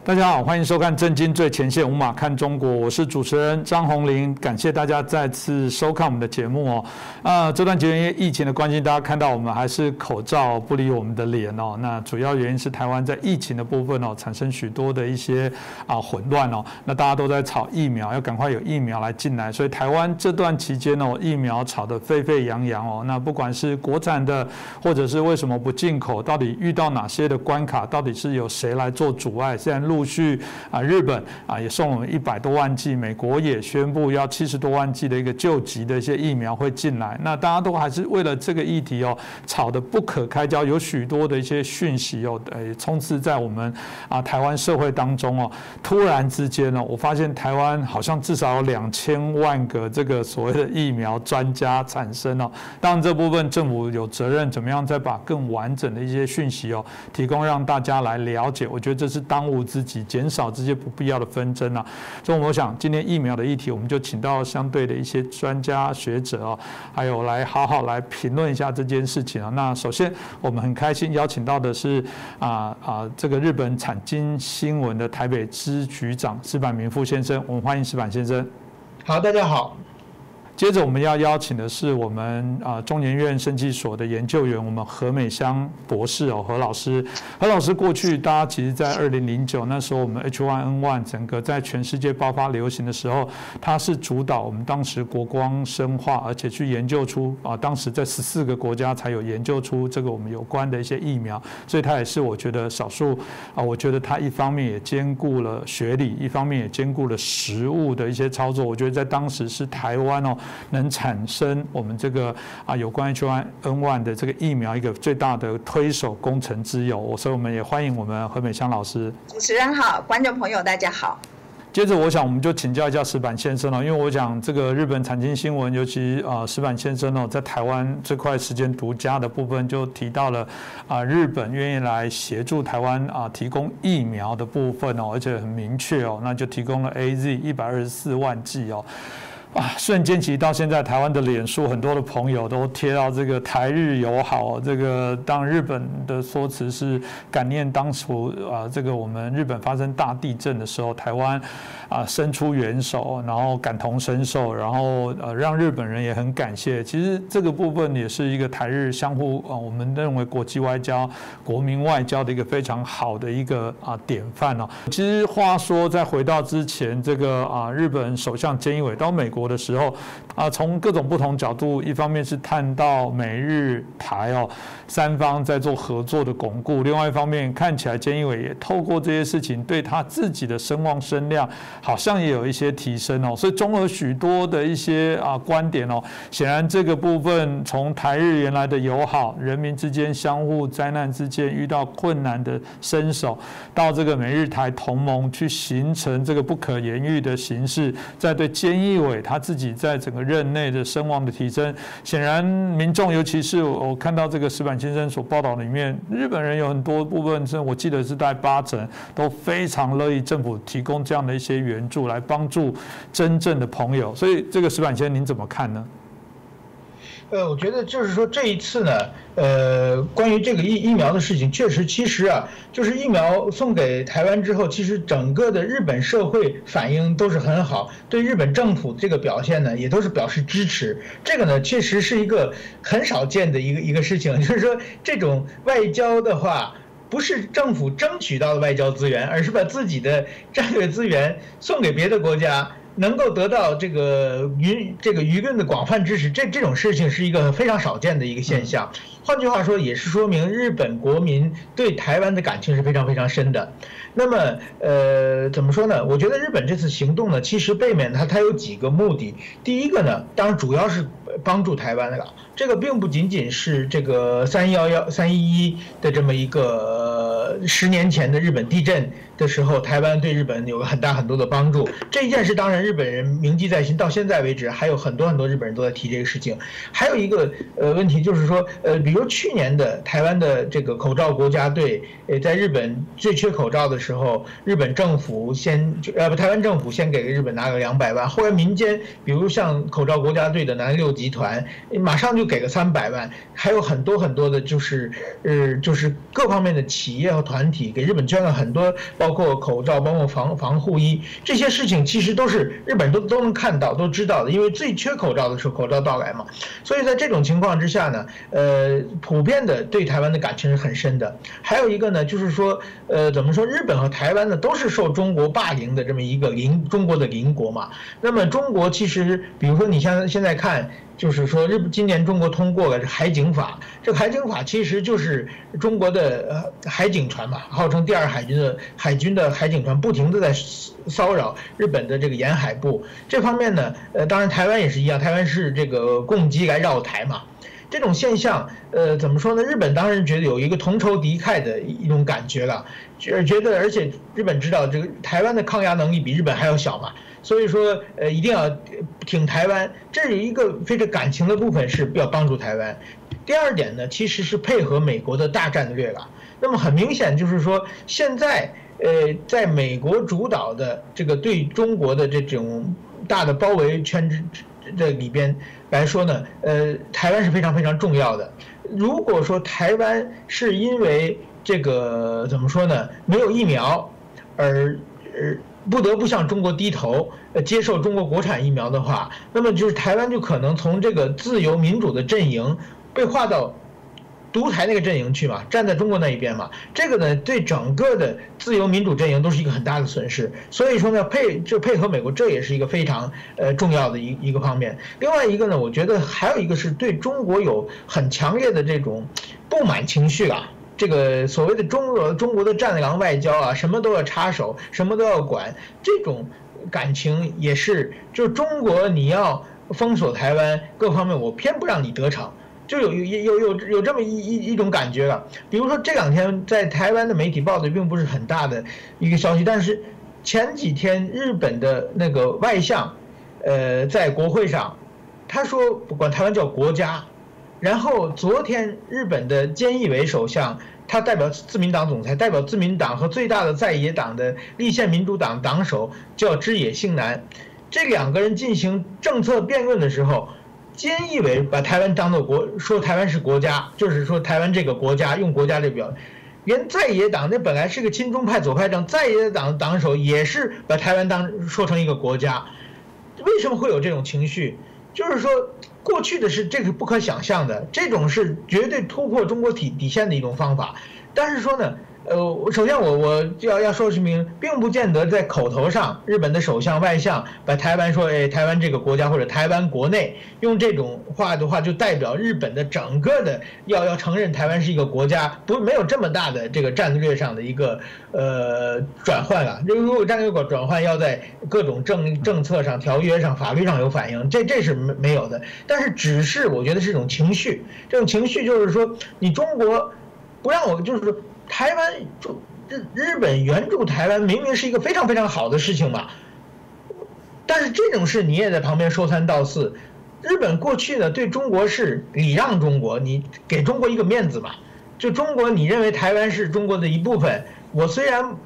大家好，欢迎收看《震惊最前线》，无马看中国，我是主持人张宏林，感谢大家再次收看我们的节目哦。啊，这段节因为疫情的关系，大家看到我们还是口罩不离我们的脸哦。那主要原因是台湾在疫情的部分哦，产生许多的一些啊混乱哦。那大家都在炒疫苗，要赶快有疫苗来进来，所以台湾这段期间哦，疫苗炒得沸沸扬扬哦。那不管是国产的，或者是为什么不进口，到底遇到哪些的关卡，到底是有谁来做阻碍？现在路陆续啊，日本啊也送我们一百多万剂，美国也宣布要七十多万剂的一个救急的一些疫苗会进来。那大家都还是为了这个议题哦，吵得不可开交，有许多的一些讯息哦，呃，充斥在我们啊台湾社会当中哦。突然之间呢，我发现台湾好像至少有两千万个这个所谓的疫苗专家产生哦。当然这部分政府有责任，怎么样再把更完整的一些讯息哦提供让大家来了解？我觉得这是当务之。及减少这些不必要的纷争啊，所以我想今天疫苗的议题，我们就请到相对的一些专家学者啊，还有来好好来评论一下这件事情啊。那首先我们很开心邀请到的是啊啊这个日本产经新闻的台北支局长石板明夫先生，我们欢迎石板先生。好，大家好。接着我们要邀请的是我们啊中研院生技所的研究员，我们何美香博士哦，何老师。何老师过去大家其实在二零零九那时候，我们 H1N1 整个在全世界爆发流行的时候，他是主导我们当时国光生化，而且去研究出啊，当时在十四个国家才有研究出这个我们有关的一些疫苗，所以他也是我觉得少数啊，我觉得他一方面也兼顾了学理，一方面也兼顾了实物的一些操作，我觉得在当时是台湾哦。能产生我们这个啊有关 H1N1 的这个疫苗一个最大的推手工程之友，所以我们也欢迎我们何美香老师。主持人好，观众朋友大家好。接着我想我们就请教一下石板先生了，因为我讲这个日本产经新闻，尤其啊石板先生哦，在台湾这块时间独家的部分就提到了啊日本愿意来协助台湾啊提供疫苗的部分哦，而且很明确哦，那就提供了 A Z 一百二十四万剂哦。啊，瞬间其实到现在，台湾的脸书很多的朋友都贴到这个台日友好。这个当日本的说辞是感念当初啊，这个我们日本发生大地震的时候，台湾啊伸出援手，然后感同身受，然后呃让日本人也很感谢。其实这个部分也是一个台日相互啊，我们认为国际外交、国民外交的一个非常好的一个啊典范哦。其实话说，再回到之前这个啊日本首相菅义伟到美国的时候啊，从各种不同角度，一方面是探到美日台哦三方在做合作的巩固，另外一方面看起来菅义伟也透过这些事情对他自己的声望声量好像也有一些提升哦。所以综合许多的一些啊观点哦，显然这个部分从台日原来的友好，人民之间相互灾难之间遇到困难的伸手，到这个美日台同盟去形成这个不可言喻的形式，在对菅义伟他自己在整个任内的声望的提升，显然民众尤其是我看到这个石板先生所报道里面，日本人有很多部分是我记得是在八成都非常乐意政府提供这样的一些援助来帮助真正的朋友，所以这个石板先生您怎么看呢？呃，我觉得就是说这一次呢，呃，关于这个疫疫苗的事情，确实，其实啊，就是疫苗送给台湾之后，其实整个的日本社会反应都是很好，对日本政府这个表现呢，也都是表示支持。这个呢，确实是一个很少见的一个一个事情，[laughs] 就是说这种外交的话，不是政府争取到的外交资源，而是把自己的战略资源送给别的国家。能够得到这个舆这个舆论的广泛支持，这这种事情是一个非常少见的一个现象。换句话说，也是说明日本国民对台湾的感情是非常非常深的。那么，呃，怎么说呢？我觉得日本这次行动呢，其实背面它它有几个目的。第一个呢，当然主要是帮助台湾了。这个并不仅仅是这个三幺幺三一一的这么一个十年前的日本地震的时候，台湾对日本有了很大很多的帮助。这一件事当然日本人铭记在心，到现在为止还有很多很多日本人都在提这个事情。还有一个呃问题就是说，呃，比如去年的台湾的这个口罩国家队，呃，在日本最缺口罩的时候，日本政府先就呃不，台湾政府先给日本拿个两百万，后来民间比如像口罩国家队的南六集团，马上就。给个三百万，还有很多很多的，就是呃，就是各方面的企业和团体给日本捐了很多，包括口罩，包括防防护衣这些事情，其实都是日本都都能看到、都知道的。因为最缺口罩的时候，口罩到来嘛，所以在这种情况之下呢，呃，普遍的对台湾的感情是很深的。还有一个呢，就是说，呃，怎么说，日本和台湾呢都是受中国霸凌的这么一个邻中国的邻国嘛。那么中国其实，比如说你像现在看。就是说，日今年中国通过了海警法，这海警法其实就是中国的呃海警船嘛，号称第二海军的海军的海警船，不停的在骚扰日本的这个沿海部。这方面呢，呃，当然台湾也是一样，台湾是这个共机来绕台嘛。这种现象，呃，怎么说呢？日本当然觉得有一个同仇敌忾的一种感觉了，觉觉得，而且日本知道这个台湾的抗压能力比日本还要小嘛。所以说，呃，一定要挺台湾，这是一个非常感情的部分，是要帮助台湾。第二点呢，其实是配合美国的大战略了。那么很明显就是说，现在，呃，在美国主导的这个对中国的这种大的包围圈之这里边来说呢，呃，台湾是非常非常重要的。如果说台湾是因为这个怎么说呢，没有疫苗而而。不得不向中国低头，呃，接受中国国产疫苗的话，那么就是台湾就可能从这个自由民主的阵营被划到独裁那个阵营去嘛，站在中国那一边嘛。这个呢，对整个的自由民主阵营都是一个很大的损失。所以说呢，配就配合美国，这也是一个非常呃重要的一一个方面。另外一个呢，我觉得还有一个是对中国有很强烈的这种不满情绪啊。这个所谓的中国中国的战狼外交啊，什么都要插手，什么都要管，这种感情也是，就是中国你要封锁台湾各方面，我偏不让你得逞，就有有有有有这么一一一种感觉了。比如说这两天在台湾的媒体报的并不是很大的一个消息，但是前几天日本的那个外相，呃，在国会上，他说不管台湾叫国家。然后昨天日本的菅义伟首相，他代表自民党总裁，代表自民党和最大的在野党的立宪民主党党首叫枝野幸男，这两个人进行政策辩论的时候，菅义伟把台湾当做国，说台湾是国家，就是说台湾这个国家用国家这表。连在野党那本来是个亲中派左派党，在野党党首也是把台湾当说成一个国家，为什么会有这种情绪？就是说，过去的是这个不可想象的，这种是绝对突破中国体底线的一种方法。但是说呢？呃，首先我我要要说明，并不见得在口头上，日本的首相、外相把台湾说，哎，台湾这个国家或者台湾国内用这种话的话，就代表日本的整个的要要承认台湾是一个国家，不没有这么大的这个战略上的一个呃转换了。如果战略转换要在各种政政策上、条约上、法律上有反应，这这是没没有的。但是只是我觉得是一种情绪，这种情绪就是说，你中国不让我就是说。台湾就日日本援助台湾，明明是一个非常非常好的事情嘛，但是这种事你也在旁边说三道四。日本过去呢对中国是礼让中国，你给中国一个面子嘛。就中国你认为台湾是中国的一部分，我虽然。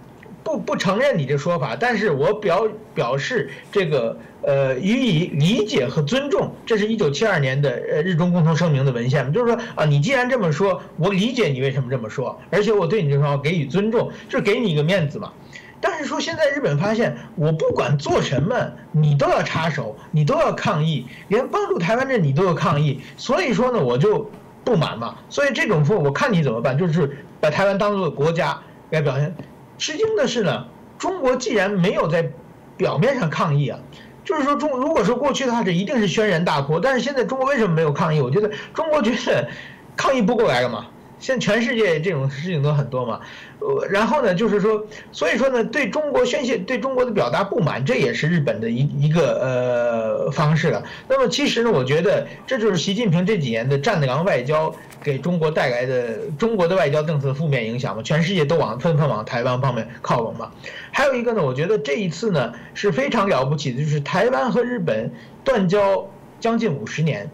不不承认你这说法，但是我表表示这个呃予以理解和尊重，这是一九七二年的呃日中共同声明的文献就是说啊，你既然这么说，我理解你为什么这么说，而且我对你这话给予尊重，就是给你一个面子嘛。但是说现在日本发现，我不管做什么，你都要插手，你都要抗议，连帮助台湾这你都要抗议，所以说呢，我就不满嘛。所以这种说，我看你怎么办，就是把台湾当做国家来表现。吃惊的是呢，中国既然没有在表面上抗议啊，就是说中如果说过去的话，这一定是轩然大波。但是现在中国为什么没有抗议？我觉得中国觉得抗议不过来了嘛。现在全世界这种事情都很多嘛，呃，然后呢，就是说，所以说呢，对中国宣泄、对中国的表达不满，这也是日本的一一个呃方式了。那么其实呢，我觉得这就是习近平这几年的战狼外交给中国带来的中国的外交政策负面影响嘛，全世界都往纷纷往台湾方面靠拢嘛。还有一个呢，我觉得这一次呢是非常了不起的，就是台湾和日本断交将近五十年。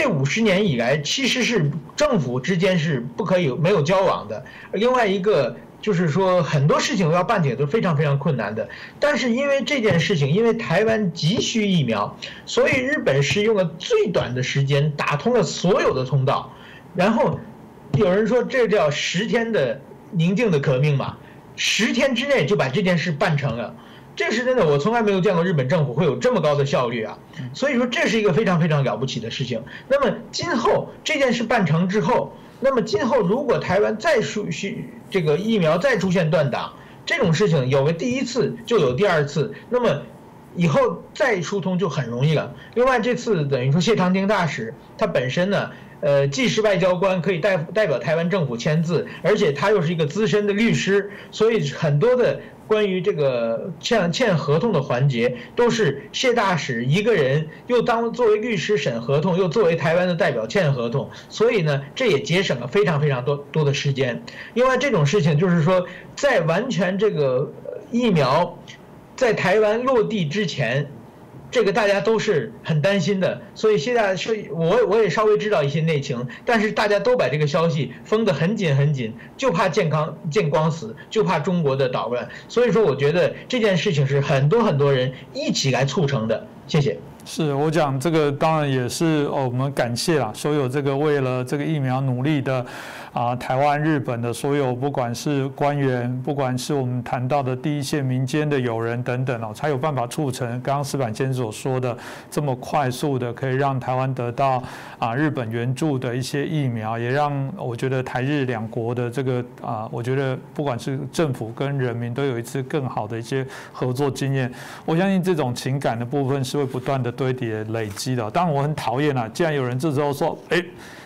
这五十年以来，其实是政府之间是不可以没有交往的。另外一个就是说，很多事情要办起来都非常非常困难的。但是因为这件事情，因为台湾急需疫苗，所以日本是用了最短的时间打通了所有的通道。然后有人说这叫十天的宁静的革命嘛？十天之内就把这件事办成了。这是真的，我从来没有见过日本政府会有这么高的效率啊！所以说这是一个非常非常了不起的事情。那么今后这件事办成之后，那么今后如果台湾再出需这个疫苗再出现断档，这种事情有个第一次就有第二次，那么以后再疏通就很容易了。另外这次等于说谢长廷大使他本身呢，呃，既是外交官，可以代代表台湾政府签字，而且他又是一个资深的律师，所以很多的。关于这个欠欠合同的环节，都是谢大使一个人又当作为律师审合同，又作为台湾的代表签合同，所以呢，这也节省了非常非常多多的时间。另外，这种事情就是说，在完全这个疫苗在台湾落地之前。这个大家都是很担心的，所以现在是我我也稍微知道一些内情，但是大家都把这个消息封得很紧很紧，就怕健康见光死，就怕中国的捣乱，所以说我觉得这件事情是很多很多人一起来促成的。谢谢。是我讲这个，当然也是哦我们感谢啦，所有这个为了这个疫苗努力的。啊，台湾、日本的所有，不管是官员，不管是我们谈到的第一线民间的友人等等哦，才有办法促成刚刚石板先生所说的这么快速的，可以让台湾得到啊日本援助的一些疫苗，也让我觉得台日两国的这个啊，我觉得不管是政府跟人民都有一次更好的一些合作经验。我相信这种情感的部分是会不断的堆叠累积的。当然我很讨厌啊，既然有人这时候说，哎。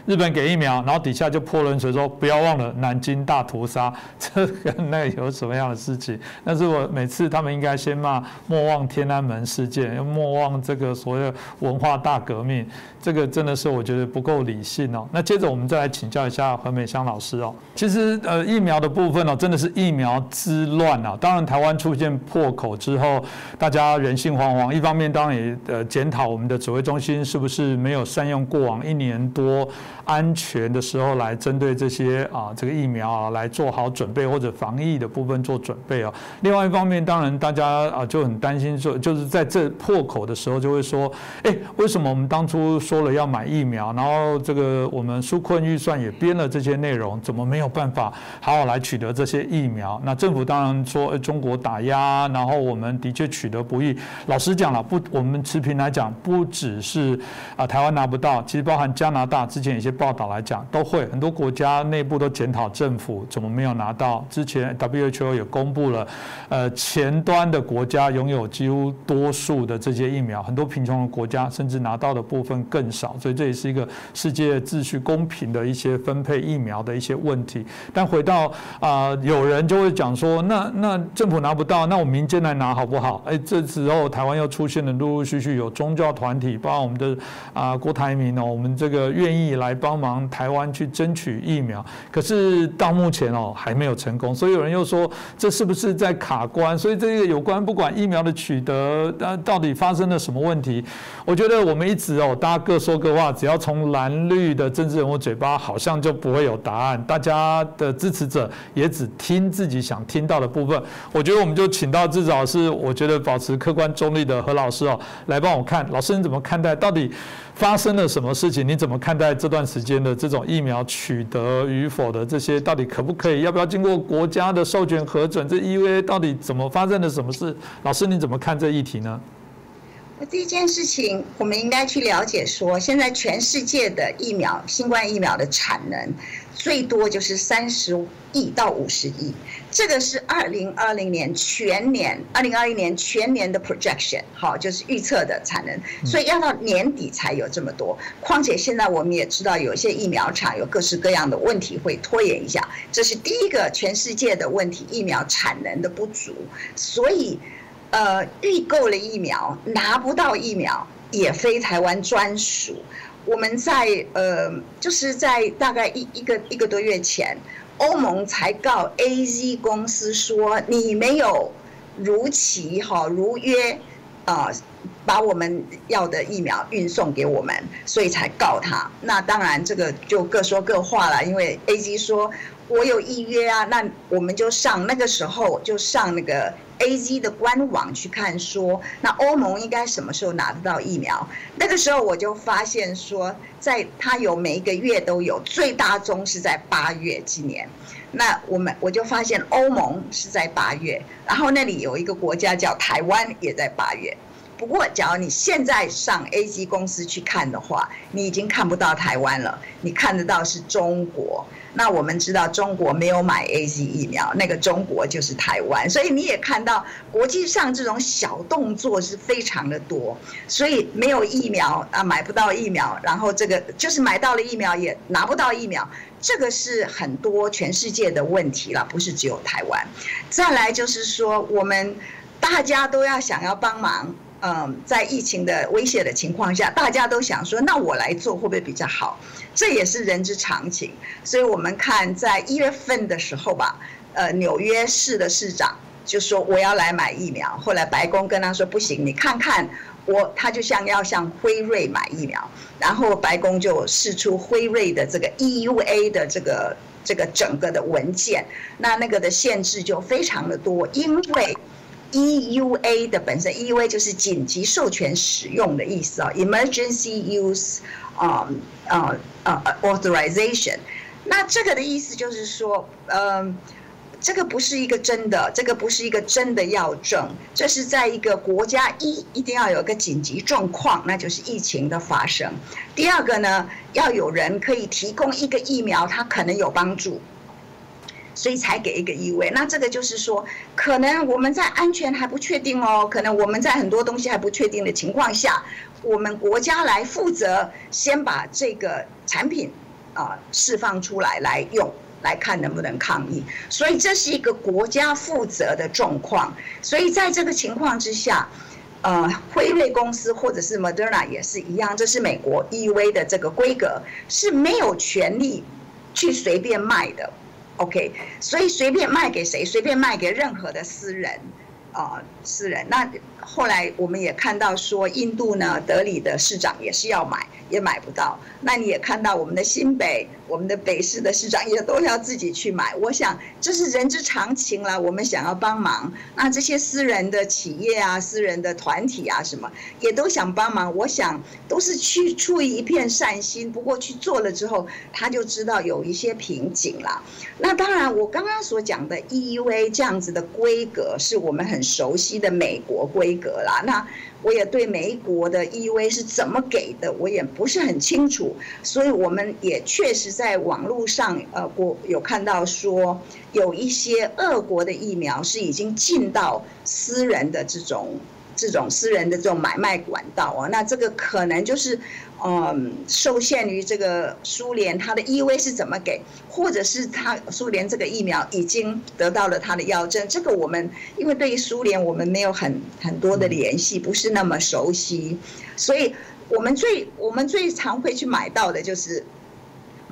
日本给疫苗，然后底下就泼冷水说不要忘了南京大屠杀，[laughs] 这跟那有什么样的事情？但是我每次他们应该先骂莫忘天安门事件，要莫忘这个所谓文化大革命，这个真的是我觉得不够理性哦。那接着我们再来请教一下何美香老师哦。其实呃疫苗的部分哦，真的是疫苗之乱啊。当然台湾出现破口之后，大家人心惶惶。一方面当然也呃检讨我们的指挥中心是不是没有善用过往一年多。安全的时候来针对这些啊这个疫苗啊来做好准备或者防疫的部分做准备哦。另外一方面，当然大家啊就很担心说，就是在这破口的时候就会说，哎，为什么我们当初说了要买疫苗，然后这个我们纾困预算也编了这些内容，怎么没有办法好好来取得这些疫苗？那政府当然说，中国打压，然后我们的确取得不易。老实讲了，不，我们持平来讲，不只是啊台湾拿不到，其实包含加拿大之前有些报道来讲，都会很多国家内部都检讨政府怎么没有拿到。之前 WHO 也公布了，呃前端的国家拥有几乎多数的这些疫苗，很多贫穷的国家甚至拿到的部分更少，所以这也是一个世界秩序公平的一些分配疫苗的一些问题。但回到啊，有人就会讲说，那那政府拿不到，那我民间来拿好不好？哎，这时候台湾又出现了陆陆续续有宗教团体，包括我们的啊郭台铭哦，我们这个愿意来帮忙台湾去争取疫苗，可是到目前哦还没有成功，所以有人又说这是不是在卡关？所以这个有关不管疫苗的取得，那到底发生了什么问题？我觉得我们一直哦，大家各说各话，只要从蓝绿的政治人物嘴巴，好像就不会有答案。大家的支持者也只听自己想听到的部分。我觉得我们就请到至少是我觉得保持客观中立的何老师哦，来帮我看。老师你怎么看待？到底发生了什么事情？你怎么看待这段时间的这种疫苗取得与否的这些？到底可不可以？要不要经过国家的授权核准？这 EUA 到底怎么发生了什么事？老师你怎么看这议题呢？第一件事情，我们应该去了解说，现在全世界的疫苗，新冠疫苗的产能最多就是三十亿到五十亿，这个是二零二零年全年，二零二一年全年的 projection，好，就是预测的产能，所以要到年底才有这么多。况且现在我们也知道，有一些疫苗厂有各式各样的问题会拖延一下，这是第一个全世界的问题，疫苗产能的不足，所以。呃，预购了疫苗拿不到疫苗，也非台湾专属。我们在呃，就是在大概一一个一个多月前，欧盟才告 A Z 公司说你没有如期哈如约啊，把我们要的疫苗运送给我们，所以才告他。那当然这个就各说各话了，因为 A Z 说我有预约啊，那我们就上那个时候就上那个。A Z 的官网去看，说那欧盟应该什么时候拿得到疫苗？那个时候我就发现说，在它有每一个月都有，最大宗是在八月今年。那我们我就发现欧盟是在八月，然后那里有一个国家叫台湾也在八月。不过，假如你现在上 A C 公司去看的话，你已经看不到台湾了，你看得到是中国。那我们知道中国没有买 A Z 疫苗，那个中国就是台湾，所以你也看到国际上这种小动作是非常的多。所以没有疫苗啊，买不到疫苗，然后这个就是买到了疫苗也拿不到疫苗，这个是很多全世界的问题了，不是只有台湾。再来就是说，我们大家都要想要帮忙。嗯，在疫情的威胁的情况下，大家都想说，那我来做会不会比较好？这也是人之常情。所以我们看在一月份的时候吧，呃，纽约市的市长就说我要来买疫苗，后来白宫跟他说不行，你看看我，他就像要向辉瑞买疫苗，然后白宫就释出辉瑞的这个 EUA 的这个这个整个的文件，那那个的限制就非常的多，因为。EUA 的本身，EUA 就是紧急授权使用的意思啊，Emergency Use，啊啊啊 Authorization。那这个的意思就是说，嗯，这个不是一个真的，这个不是一个真的药证，这是在一个国家一一定要有一个紧急状况，那就是疫情的发生。第二个呢，要有人可以提供一个疫苗，它可能有帮助。所以才给一个意味，那这个就是说，可能我们在安全还不确定哦，可能我们在很多东西还不确定的情况下，我们国家来负责，先把这个产品啊释放出来来用，来看能不能抗疫。所以这是一个国家负责的状况。所以在这个情况之下，呃，辉瑞公司或者是 Moderna 也是一样，这是美国 E V 的这个规格是没有权利去随便卖的。OK，所以随便卖给谁，随便卖给任何的私人，啊私人。那后来我们也看到说，印度呢，德里的市长也是要买，也买不到。那你也看到我们的新北、我们的北市的市长也都要自己去买。我想这是人之常情了。我们想要帮忙，那这些私人的企业啊、私人的团体啊，什么也都想帮忙。我想都是去出于一片善心，不过去做了之后，他就知道有一些瓶颈了。那当然，我刚刚所讲的 EUA 这样子的规格，是我们很熟悉的美国规格啦。那我也对美国的 EUA 是怎么给的，我也不是很清楚，所以我们也确实在网络上，呃，我有看到说有一些俄国的疫苗是已经进到私人的这种这种私人的这种买卖管道啊，那这个可能就是。嗯，受限于这个苏联，它的 EV 是怎么给，或者是它苏联这个疫苗已经得到了它的药证，这个我们因为对于苏联我们没有很很多的联系，不是那么熟悉，所以我们最我们最常会去买到的就是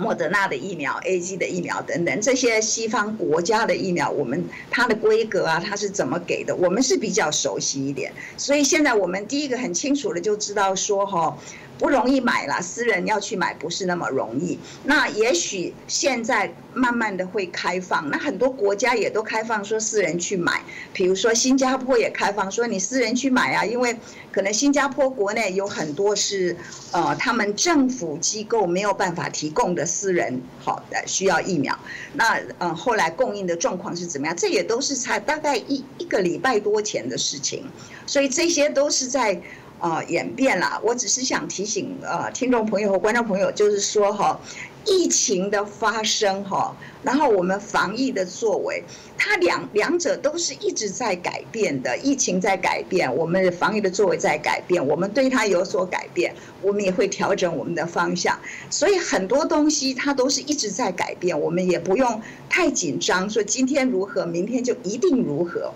莫德纳的疫苗、A G 的疫苗等等这些西方国家的疫苗，我们它的规格啊，它是怎么给的，我们是比较熟悉一点，所以现在我们第一个很清楚的就知道说哈。不容易买了，私人要去买不是那么容易。那也许现在慢慢的会开放，那很多国家也都开放说私人去买，比如说新加坡也开放说你私人去买啊，因为可能新加坡国内有很多是呃他们政府机构没有办法提供的私人好的需要疫苗。那嗯后来供应的状况是怎么样？这也都是才大概一一个礼拜多前的事情，所以这些都是在。啊，演变了。我只是想提醒呃听众朋友和观众朋友，就是说哈，疫情的发生哈，然后我们防疫的作为，它两两者都是一直在改变的。疫情在改变，我们防疫的作为在改变，我们对它有所改变，我们也会调整我们的方向。所以很多东西它都是一直在改变，我们也不用太紧张，说今天如何，明天就一定如何。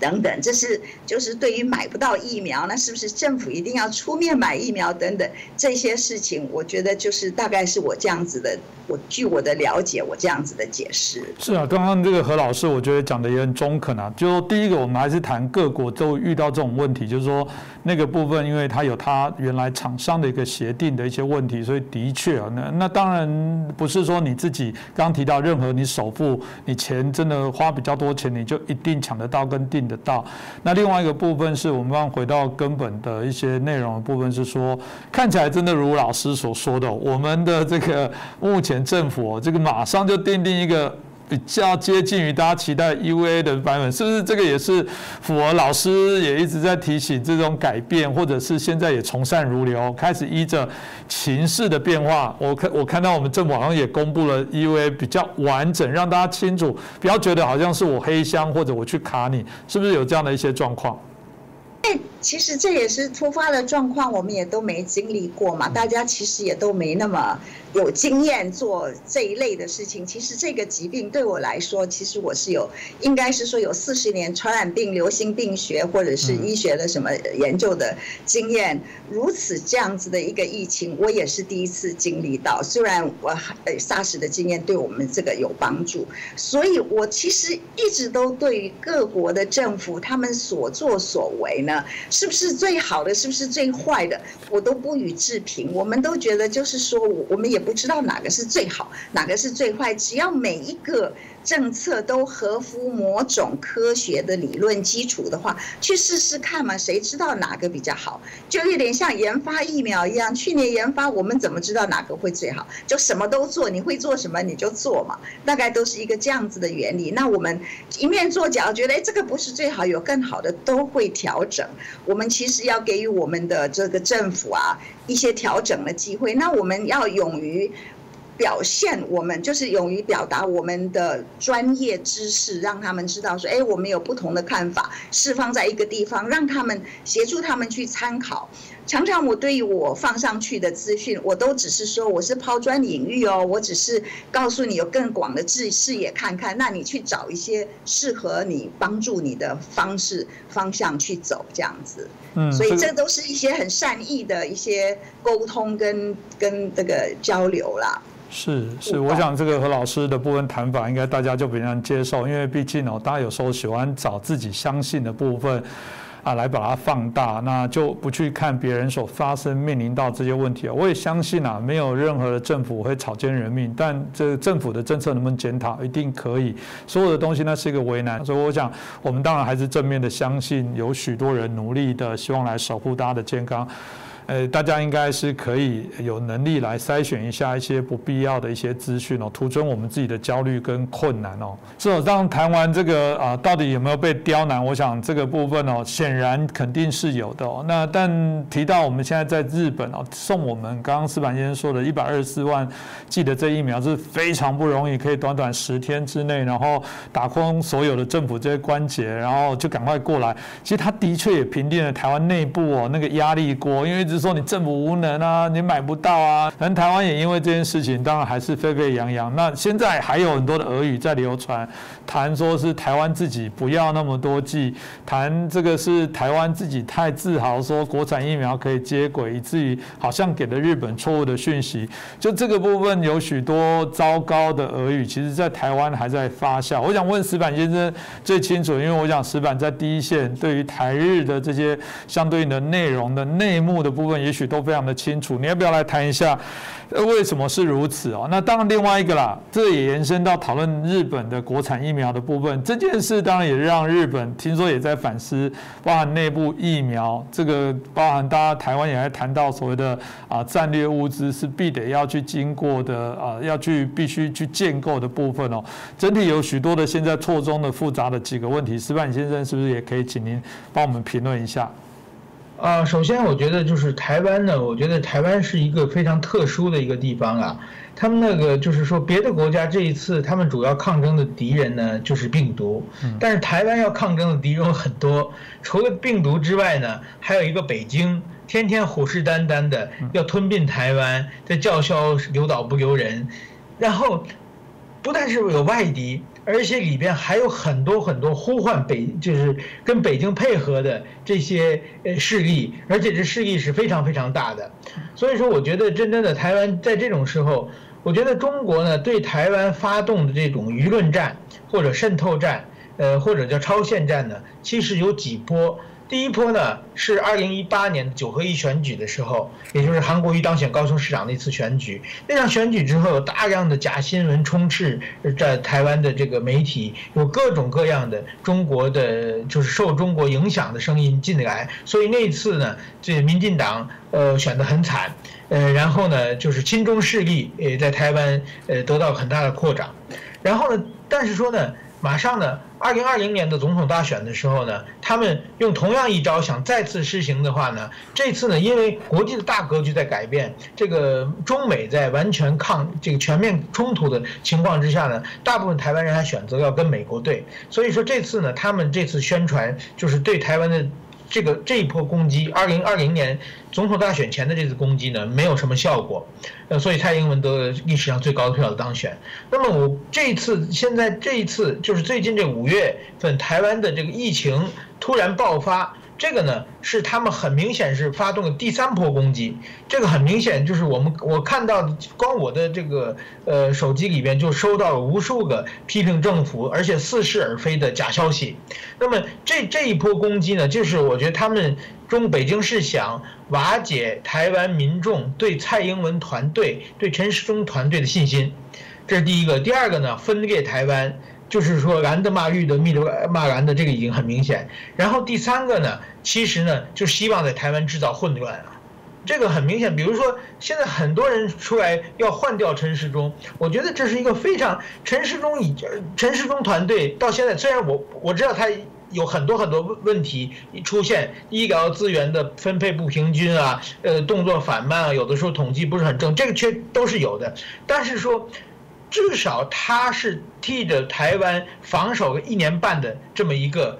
等等，这是就是对于买不到疫苗，那是不是政府一定要出面买疫苗？等等这些事情，我觉得就是大概是我这样子的。我据我的了解，我这样子的解释是啊。刚刚这个何老师，我觉得讲的也很中肯啊。就第一个，我们还是谈各国都遇到这种问题，就是说那个部分，因为它有它原来厂商的一个协定的一些问题，所以的确啊，那那当然不是说你自己刚提到任何你首付你钱真的花比较多钱，你就一定抢得到跟订得到。那另外一个部分是我们刚回到根本的一些内容的部分，是说看起来真的如老师所说的，我们的这个目前。政府这个马上就奠定一个比较接近于大家期待 EVA 的版本，是不是？这个也是符合老师也一直在提醒这种改变，或者是现在也从善如流，开始依着情势的变化。我看我看到我们政府好像也公布了 EVA 比较完整，让大家清楚，不要觉得好像是我黑箱或者我去卡你，是不是有这样的一些状况？其实这也是突发的状况，我们也都没经历过嘛，大家其实也都没那么。有经验做这一类的事情，其实这个疾病对我来说，其实我是有，应该是说有四十年传染病、流行病学或者是医学的什么研究的经验。如此这样子的一个疫情，我也是第一次经历到。虽然我呃 SARS 的经验对我们这个有帮助，所以我其实一直都对于各国的政府他们所作所为呢，是不是最好的，是不是最坏的，我都不予置评。我们都觉得就是说，我我们也。不知道哪个是最好，哪个是最坏。只要每一个政策都合乎某种科学的理论基础的话，去试试看嘛。谁知道哪个比较好？就有点像研发疫苗一样。去年研发，我们怎么知道哪个会最好？就什么都做，你会做什么你就做嘛。大概都是一个这样子的原理。那我们一面做脚，觉得哎这个不是最好，有更好的都会调整。我们其实要给予我们的这个政府啊。一些调整的机会，那我们要勇于表现，我们就是勇于表达我们的专业知识，让他们知道说，哎，我们有不同的看法，释放在一个地方，让他们协助他们去参考。常常我对于我放上去的资讯，我都只是说我是抛砖引玉哦，我只是告诉你有更广的视视野看看，那你去找一些适合你帮助你的方式方向去走这样子。嗯，所以这都是一些很善意的一些沟通跟跟这个交流啦。是是，我想这个何老师的部分谈法，应该大家就比较能接受，因为毕竟哦，大家有时候喜欢找自己相信的部分。啊，来把它放大，那就不去看别人所发生面临到这些问题我也相信啊，没有任何的政府会草菅人命，但这政府的政策能不能检讨，一定可以。所有的东西呢是一个为难，所以我想，我们当然还是正面的相信，有许多人努力的希望来守护大家的健康。呃，大家应该是可以有能力来筛选一下一些不必要的一些资讯哦，图存我们自己的焦虑跟困难哦。这当谈完这个啊，到底有没有被刁难？我想这个部分哦，显然肯定是有的哦。那但提到我们现在在日本哦，送我们刚刚司板先生说的一百二十四万剂的这疫苗是非常不容易，可以短短十天之内，然后打空所有的政府这些关节，然后就赶快过来。其实他的确也平定了台湾内部哦那个压力锅，因为直。说你政府无能啊，你买不到啊。可能台湾也因为这件事情，当然还是沸沸扬扬。那现在还有很多的俄语在流传，谈说是台湾自己不要那么多剂，谈这个是台湾自己太自豪，说国产疫苗可以接轨，以至于好像给了日本错误的讯息。就这个部分有许多糟糕的俄语，其实在台湾还在发酵。我想问石板先生最清楚，因为我想石板在第一线，对于台日的这些相对应的内容的内幕的部分。也许都非常的清楚，你要不要来谈一下，为什么是如此哦？那当然，另外一个啦，这也延伸到讨论日本的国产疫苗的部分。这件事当然也让日本听说也在反思，包含内部疫苗，这个包含大家台湾也在谈到所谓的啊战略物资是必得要去经过的啊，要去必须去建构的部分哦。整体有许多的现在错综的复杂的几个问题，石板先生是不是也可以请您帮我们评论一下？啊，首先我觉得就是台湾呢，我觉得台湾是一个非常特殊的一个地方啊。他们那个就是说，别的国家这一次他们主要抗争的敌人呢就是病毒，但是台湾要抗争的敌人很多，除了病毒之外呢，还有一个北京，天天虎视眈眈的要吞并台湾，在叫嚣留岛不留人，然后不但是有外敌。而且里边还有很多很多呼唤北，就是跟北京配合的这些呃势力，而且这势力是非常非常大的。所以说，我觉得真正的台湾在这种时候，我觉得中国呢对台湾发动的这种舆论战或者渗透战，呃或者叫超限战呢，其实有几波。第一波呢是二零一八年九合一选举的时候，也就是韩国瑜当选高雄市长那次选举。那场选举之后，有大量的假新闻充斥在台湾的这个媒体，有各种各样的中国的就是受中国影响的声音进来。所以那次呢，这民进党呃选得很惨，呃，然后呢就是亲中势力呃在台湾呃得到很大的扩张。然后呢，但是说呢。马上呢，二零二零年的总统大选的时候呢，他们用同样一招想再次施行的话呢，这次呢，因为国际的大格局在改变，这个中美在完全抗这个全面冲突的情况之下呢，大部分台湾人还选择要跟美国对，所以说这次呢，他们这次宣传就是对台湾的。这个这一波攻击，二零二零年总统大选前的这次攻击呢，没有什么效果，呃，所以蔡英文得了历史上最高的票的当选。那么我这一次，现在这一次就是最近这五月份，台湾的这个疫情突然爆发。这个呢是他们很明显是发动的第三波攻击，这个很明显就是我们我看到光我的这个呃手机里边就收到了无数个批评政府而且似是而非的假消息，那么这这一波攻击呢，就是我觉得他们中北京市想瓦解台湾民众对蔡英文团队对陈时中团队的信心，这是第一个，第二个呢分裂台湾。就是说蓝的骂绿的，绿的骂蓝的，这个已经很明显。然后第三个呢，其实呢，就希望在台湾制造混乱啊，这个很明显。比如说现在很多人出来要换掉陈时中，我觉得这是一个非常陈时中已陈时中团队到现在，虽然我我知道他有很多很多问问题出现，医疗资源的分配不平均啊，呃，动作缓慢啊，有的时候统计不是很正，这个却都是有的。但是说。至少他是替着台湾防守了一年半的这么一个，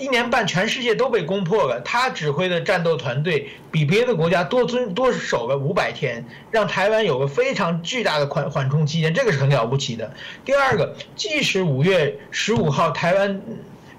一年半全世界都被攻破了，他指挥的战斗团队比别的国家多尊多守了五百天，让台湾有个非常巨大的缓缓冲期间，这个是很了不起的。第二个，即使五月十五号台湾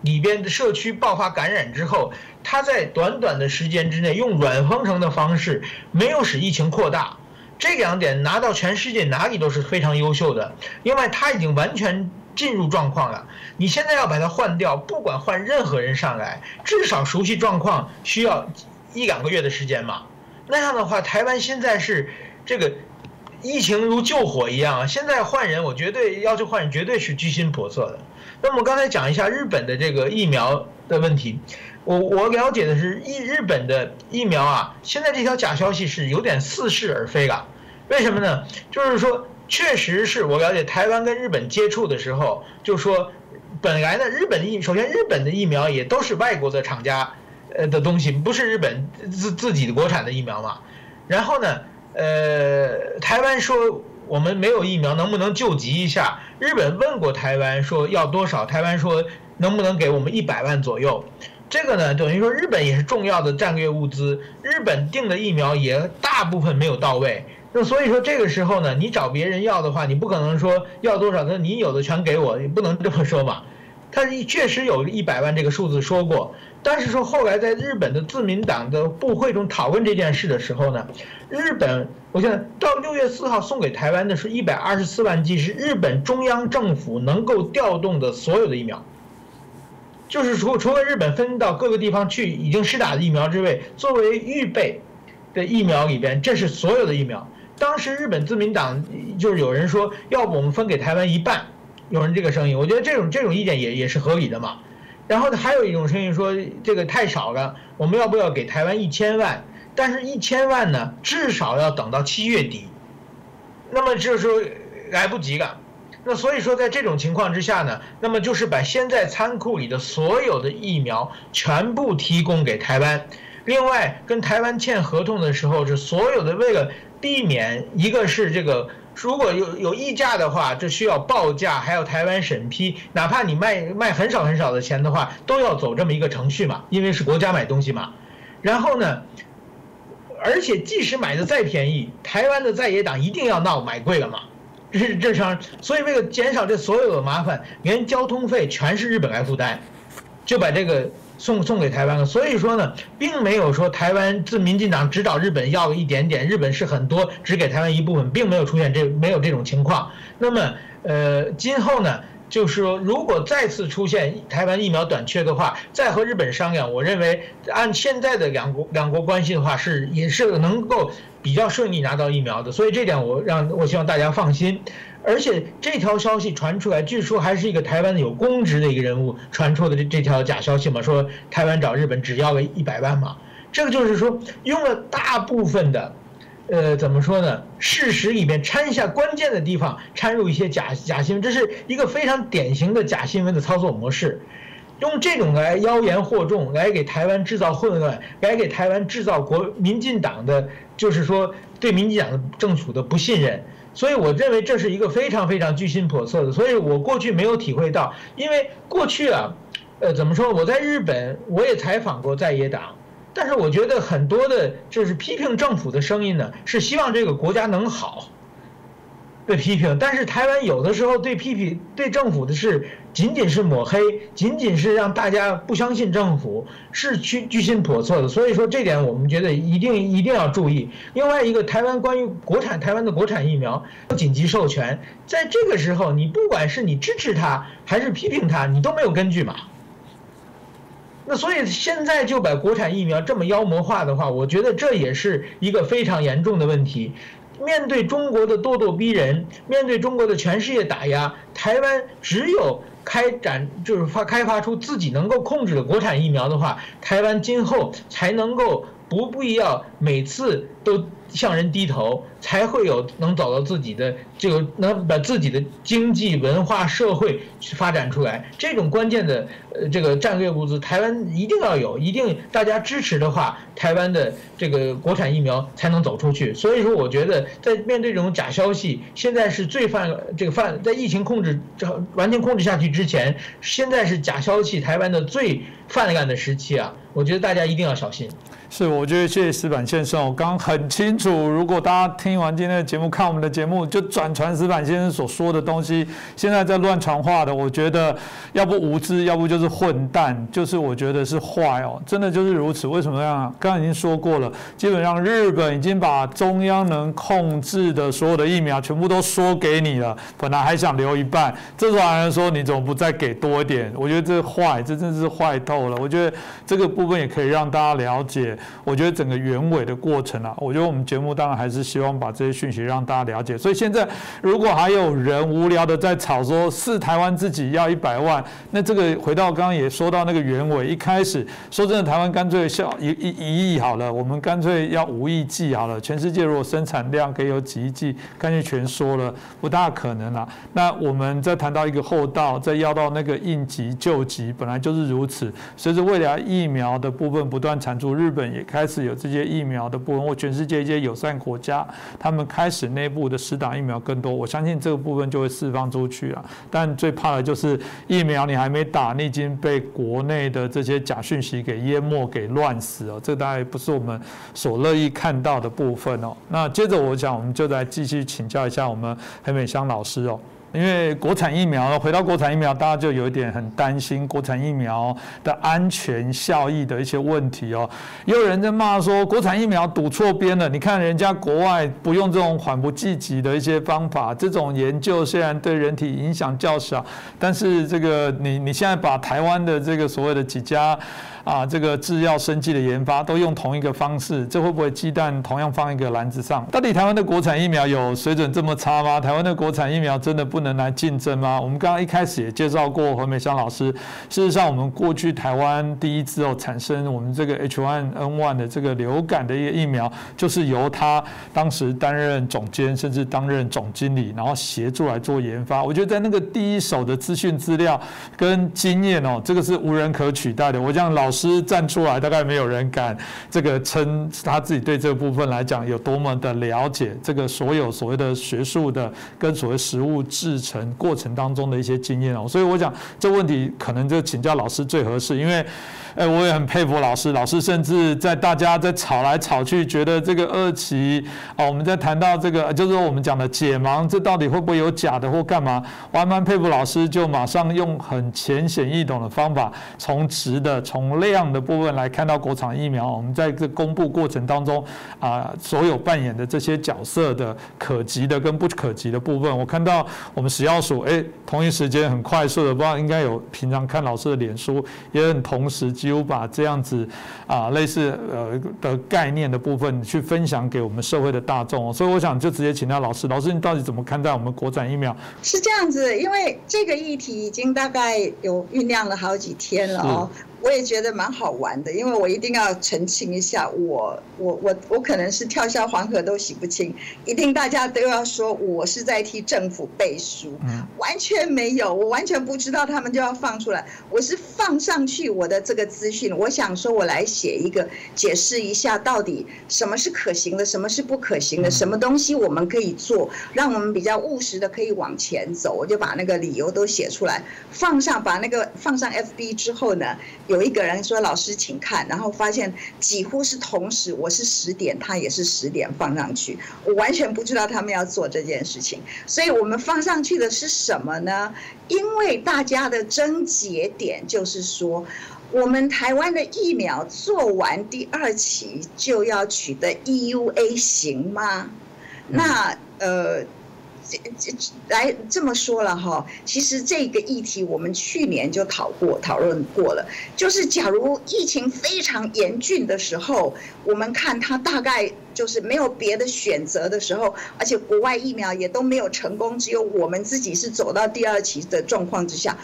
里边的社区爆发感染之后，他在短短的时间之内用软封城的方式，没有使疫情扩大。这两点拿到全世界哪里都是非常优秀的。另外，他已经完全进入状况了。你现在要把它换掉，不管换任何人上来，至少熟悉状况需要一两个月的时间嘛。那样的话，台湾现在是这个疫情如救火一样啊！现在换人，我绝对要求换人，绝对是居心叵测的。那么刚才讲一下日本的这个疫苗的问题，我我了解的是，日日本的疫苗啊，现在这条假消息是有点似是而非了。为什么呢？就是说，确实是我了解台湾跟日本接触的时候，就说本来呢，日本疫首先日本的疫苗也都是外国的厂家呃的东西，不是日本自自己的国产的疫苗嘛。然后呢，呃，台湾说。我们没有疫苗，能不能救急一下？日本问过台湾说要多少，台湾说能不能给我们一百万左右。这个呢，等于说日本也是重要的战略物资，日本订的疫苗也大部分没有到位。那所以说这个时候呢，你找别人要的话，你不可能说要多少，那你有的全给我，你不能这么说嘛。他确实有一百万这个数字说过，但是说后来在日本的自民党的部会中讨论这件事的时候呢，日本我现在到六月四号送给台湾的是一百二十四万剂，是日本中央政府能够调动的所有的疫苗，就是除除了日本分到各个地方去已经施打的疫苗之外，作为预备的疫苗里边，这是所有的疫苗。当时日本自民党就是有人说，要不我们分给台湾一半。有人这个声音，我觉得这种这种意见也也是合理的嘛。然后，还有一种声音说这个太少了，我们要不要给台湾一千万？但是，一千万呢，至少要等到七月底，那么就是说来不及了。那所以说，在这种情况之下呢，那么就是把现在仓库里的所有的疫苗全部提供给台湾。另外，跟台湾签合同的时候，是所有的为了避免一个是这个。如果有有溢价的话，这需要报价，还要台湾审批。哪怕你卖卖很少很少的钱的话，都要走这么一个程序嘛，因为是国家买东西嘛。然后呢，而且即使买的再便宜，台湾的在野党一定要闹买贵了嘛，这是正常。所以为了减少这所有的麻烦，连交通费全是日本来负担，就把这个。送送给台湾了，所以说呢，并没有说台湾自民进党只找日本要了一点点，日本是很多，只给台湾一部分，并没有出现这没有这种情况。那么，呃，今后呢，就是说，如果再次出现台湾疫苗短缺的话，再和日本商量，我认为按现在的两国两国关系的话，是也是能够比较顺利拿到疫苗的。所以这点我让我希望大家放心。而且这条消息传出来，据说还是一个台湾的有公职的一个人物传出的这这条假消息嘛，说台湾找日本只要个一百万嘛，这个就是说用了大部分的，呃，怎么说呢？事实里面掺一下关键的地方，掺入一些假假新闻，这是一个非常典型的假新闻的操作模式，用这种来妖言惑众，来给台湾制造混乱，来给台湾制造国民进党的，就是说对民进党政府的不信任。所以我认为这是一个非常非常居心叵测的。所以我过去没有体会到，因为过去啊，呃，怎么说？我在日本我也采访过在野党，但是我觉得很多的就是批评政府的声音呢，是希望这个国家能好。被批评，但是台湾有的时候对批评对政府的是仅仅是抹黑，仅仅是让大家不相信政府，是居居心叵测的。所以说这点我们觉得一定一定要注意。另外一个，台湾关于国产台湾的国产疫苗不紧急授权，在这个时候，你不管是你支持他还是批评他，你都没有根据嘛。那所以现在就把国产疫苗这么妖魔化的话，我觉得这也是一个非常严重的问题。面对中国的咄咄逼人，面对中国的全世界打压，台湾只有开展就是发开发出自己能够控制的国产疫苗的话，台湾今后才能够不必要每次都。向人低头，才会有能找到自己的这个，能把自己的经济、文化、社会发展出来。这种关键的呃这个战略物资，台湾一定要有，一定大家支持的话，台湾的这个国产疫苗才能走出去。所以说，我觉得在面对这种假消息，现在是最犯这个犯在疫情控制这完全控制下去之前，现在是假消息台湾的最泛滥的时期啊！我觉得大家一定要小心。是，我觉得谢谢石板先生，我刚刚很清楚，如果大家听完今天的节目，看我们的节目，就转传石板先生所说的东西，现在在乱传话的，我觉得要不无知，要不就是混蛋，就是我觉得是坏哦，真的就是如此。为什么样？刚刚已经说过了，基本上日本已经把中央能控制的所有的疫苗全部都说给你了，本来还想留一半，这时候还说你怎么不再给多一点？我觉得这坏，这真是坏透了。我觉得这个部分也可以让大家了解。我觉得整个原委的过程啊，我觉得我们节目当然还是希望把这些讯息让大家了解。所以现在如果还有人无聊的在吵说是台湾自己要一百万，那这个回到刚刚也说到那个原委，一开始说真的，台湾干脆效一一一亿好了，我们干脆要五亿剂好了。全世界如果生产量可以有几亿剂，干脆全说了，不大可能啦。那我们再谈到一个后道，再要到那个应急救急，本来就是如此。随着未来疫苗的部分不断产出，日本。也开始有这些疫苗的部分，或全世界一些友善国家，他们开始内部的施打疫苗更多，我相信这个部分就会释放出去了。但最怕的就是疫苗你还没打，你已经被国内的这些假讯息给淹没、给乱死了，这大概不是我们所乐意看到的部分哦。那接着我想，我们就来继续请教一下我们黑美香老师哦。因为国产疫苗，回到国产疫苗，大家就有一点很担心国产疫苗的安全效益的一些问题哦。也有人在骂说，国产疫苗赌错边了。你看人家国外不用这种缓不济急的一些方法，这种研究虽然对人体影响较小，但是这个你你现在把台湾的这个所谓的几家。啊，这个制药生技的研发都用同一个方式，这会不会鸡蛋同样放一个篮子上？到底台湾的国产疫苗有水准这么差吗？台湾的国产疫苗真的不能来竞争吗？我们刚刚一开始也介绍过何美香老师。事实上，我们过去台湾第一支哦产生我们这个 H1N1 的这个流感的一个疫苗，就是由他当时担任总监，甚至担任总经理，然后协助来做研发。我觉得在那个第一手的资讯资料跟经验哦，这个是无人可取代的。我讲老。老师站出来，大概没有人敢这个称他自己对这个部分来讲有多么的了解，这个所有所谓的学术的跟所谓食物制成过程当中的一些经验哦，所以我想这问题可能就请教老师最合适，因为。哎，我也很佩服老师。老师甚至在大家在吵来吵去，觉得这个二期哦，我们在谈到这个，就是我们讲的解盲，这到底会不会有假的或干嘛？我还蛮佩服老师，就马上用很浅显易懂的方法，从值的、从量的部分来看到国产疫苗。我们在这公布过程当中啊，所有扮演的这些角色的可及的跟不可及的部分，我看到我们食药署哎，同一时间很快速的，不知道应该有平常看老师的脸书，也很同时。只有把这样子啊类似呃的概念的部分去分享给我们社会的大众，所以我想就直接请教老师，老师你到底怎么看待我们国产疫苗？是这样子，因为这个议题已经大概有酝酿了好几天了哦。我也觉得蛮好玩的，因为我一定要澄清一下，我我我我可能是跳下黄河都洗不清，一定大家都要说我是在替政府背书，完全没有，我完全不知道他们就要放出来，我是放上去我的这个资讯，我想说我来写一个解释一下到底什么是可行的，什么是不可行的，什么东西我们可以做，让我们比较务实的可以往前走，我就把那个理由都写出来，放上把那个放上 FB 之后呢。有一个人说：“老师，请看。”然后发现几乎是同时，我是十点，他也是十点放上去。我完全不知道他们要做这件事情，所以我们放上去的是什么呢？因为大家的症结点就是说，我们台湾的疫苗做完第二期就要取得 EUA 行吗？那呃。这来这么说了哈，其实这个议题我们去年就讨过讨论过了。就是假如疫情非常严峻的时候，我们看它大概就是没有别的选择的时候，而且国外疫苗也都没有成功，只有我们自己是走到第二期的状况之下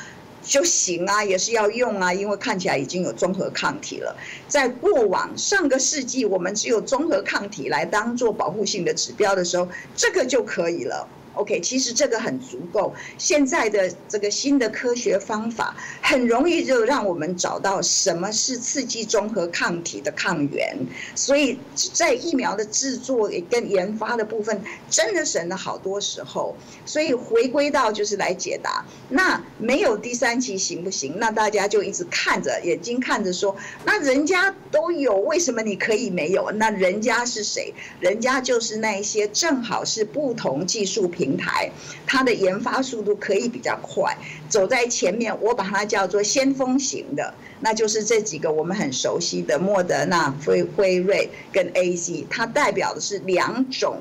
就行啊，也是要用啊，因为看起来已经有综合抗体了。在过往上个世纪，我们只有综合抗体来当做保护性的指标的时候，这个就可以了。OK，其实这个很足够。现在的这个新的科学方法，很容易就让我们找到什么是刺激中和抗体的抗原。所以在疫苗的制作跟研发的部分，真的省了好多时候。所以回归到就是来解答，那没有第三期行不行？那大家就一直看着眼睛看着说，那人家都有，为什么你可以没有？那人家是谁？人家就是那些正好是不同技术品平台，它的研发速度可以比较快，走在前面。我把它叫做先锋型的，那就是这几个我们很熟悉的莫德纳、辉辉瑞跟 A Z，它代表的是两种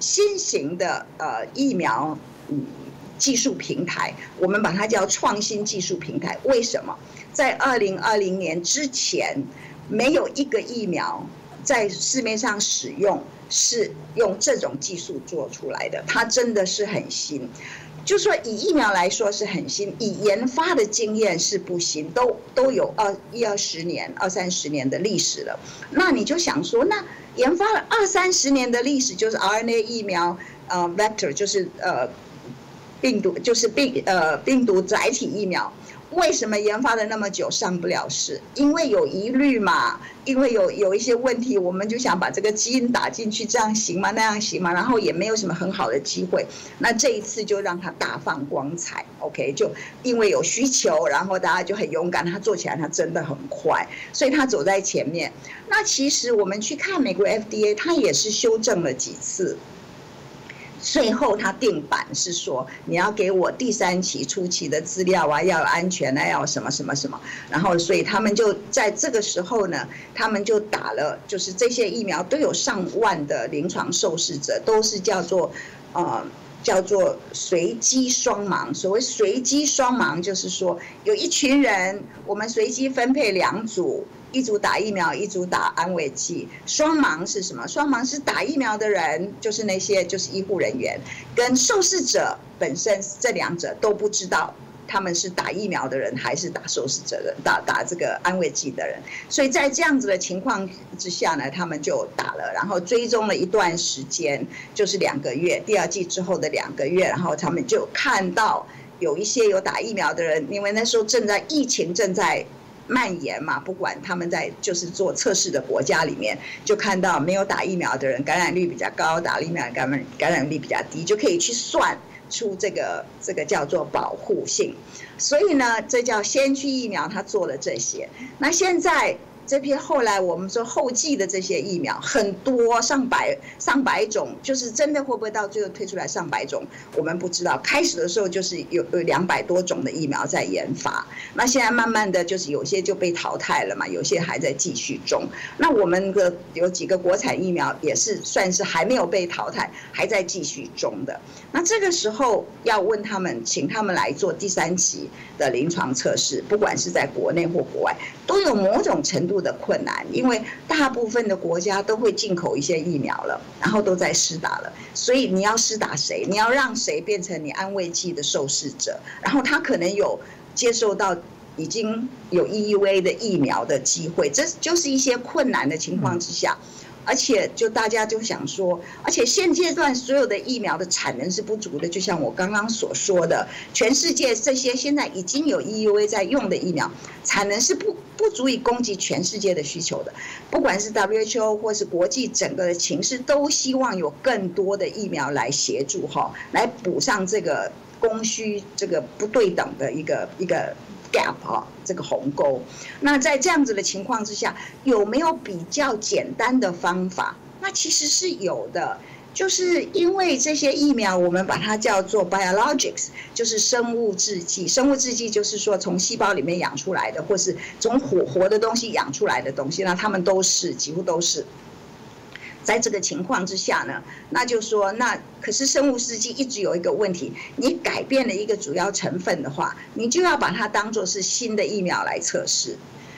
新型的呃疫苗技术平台，我们把它叫创新技术平台。为什么？在二零二零年之前，没有一个疫苗在市面上使用是用这种技术做出来的，它真的是很新。就说以疫苗来说是很新，以研发的经验是不行，都都有二一二十年、二三十年的历史了。那你就想说，那研发了二三十年的历史，就是 RNA 疫苗，呃，vector 就是呃病毒，就是病呃病毒载体疫苗。为什么研发了那么久上不了市？因为有疑虑嘛，因为有有一些问题，我们就想把这个基因打进去，这样行吗？那样行吗？然后也没有什么很好的机会。那这一次就让它大放光彩，OK？就因为有需求，然后大家就很勇敢，他做起来他真的很快，所以他走在前面。那其实我们去看美国 FDA，他也是修正了几次。最后他定版是说，你要给我第三期初期的资料啊，要安全啊，要什么什么什么。然后，所以他们就在这个时候呢，他们就打了，就是这些疫苗都有上万的临床受试者，都是叫做，呃，叫做随机双盲。所谓随机双盲，就是说有一群人，我们随机分配两组。一组打疫苗，一组打安慰剂。双盲是什么？双盲是打疫苗的人，就是那些就是医护人员，跟受试者本身这两者都不知道他们是打疫苗的人还是打受试者的打打这个安慰剂的人。所以在这样子的情况之下呢，他们就打了，然后追踪了一段时间，就是两个月，第二季之后的两个月，然后他们就看到有一些有打疫苗的人，因为那时候正在疫情正在。蔓延嘛，不管他们在就是做测试的国家里面，就看到没有打疫苗的人感染率比较高，打疫苗感染感染率比较低，就可以去算出这个这个叫做保护性。所以呢，这叫先驱疫苗，他做了这些。那现在。这批后来我们说后继的这些疫苗很多上百上百种，就是真的会不会到最后推出来上百种，我们不知道。开始的时候就是有有两百多种的疫苗在研发，那现在慢慢的就是有些就被淘汰了嘛，有些还在继续中。那我们的有几个国产疫苗也是算是还没有被淘汰，还在继续中的。那这个时候要问他们，请他们来做第三期的临床测试，不管是在国内或国外，都有某种程度。的困难，因为大部分的国家都会进口一些疫苗了，然后都在施打了，所以你要施打谁？你要让谁变成你安慰剂的受试者？然后他可能有接受到已经有 EUA 的疫苗的机会，这就是一些困难的情况之下。而且，就大家就想说，而且现阶段所有的疫苗的产能是不足的，就像我刚刚所说的，全世界这些现在已经有 EUA 在用的疫苗，产能是不不足以供给全世界的需求的。不管是 WHO 或是国际整个的情势，都希望有更多的疫苗来协助哈，来补上这个供需这个不对等的一个一个。Gap 哈，这个鸿沟。那在这样子的情况之下，有没有比较简单的方法？那其实是有的，就是因为这些疫苗，我们把它叫做 biologics，就是生物制剂。生物制剂就是说从细胞里面养出来的，或是从活活的东西养出来的东西，那它们都是几乎都是。在这个情况之下呢，那就说那可是生物试剂一直有一个问题，你改变了一个主要成分的话，你就要把它当做是新的疫苗来测试。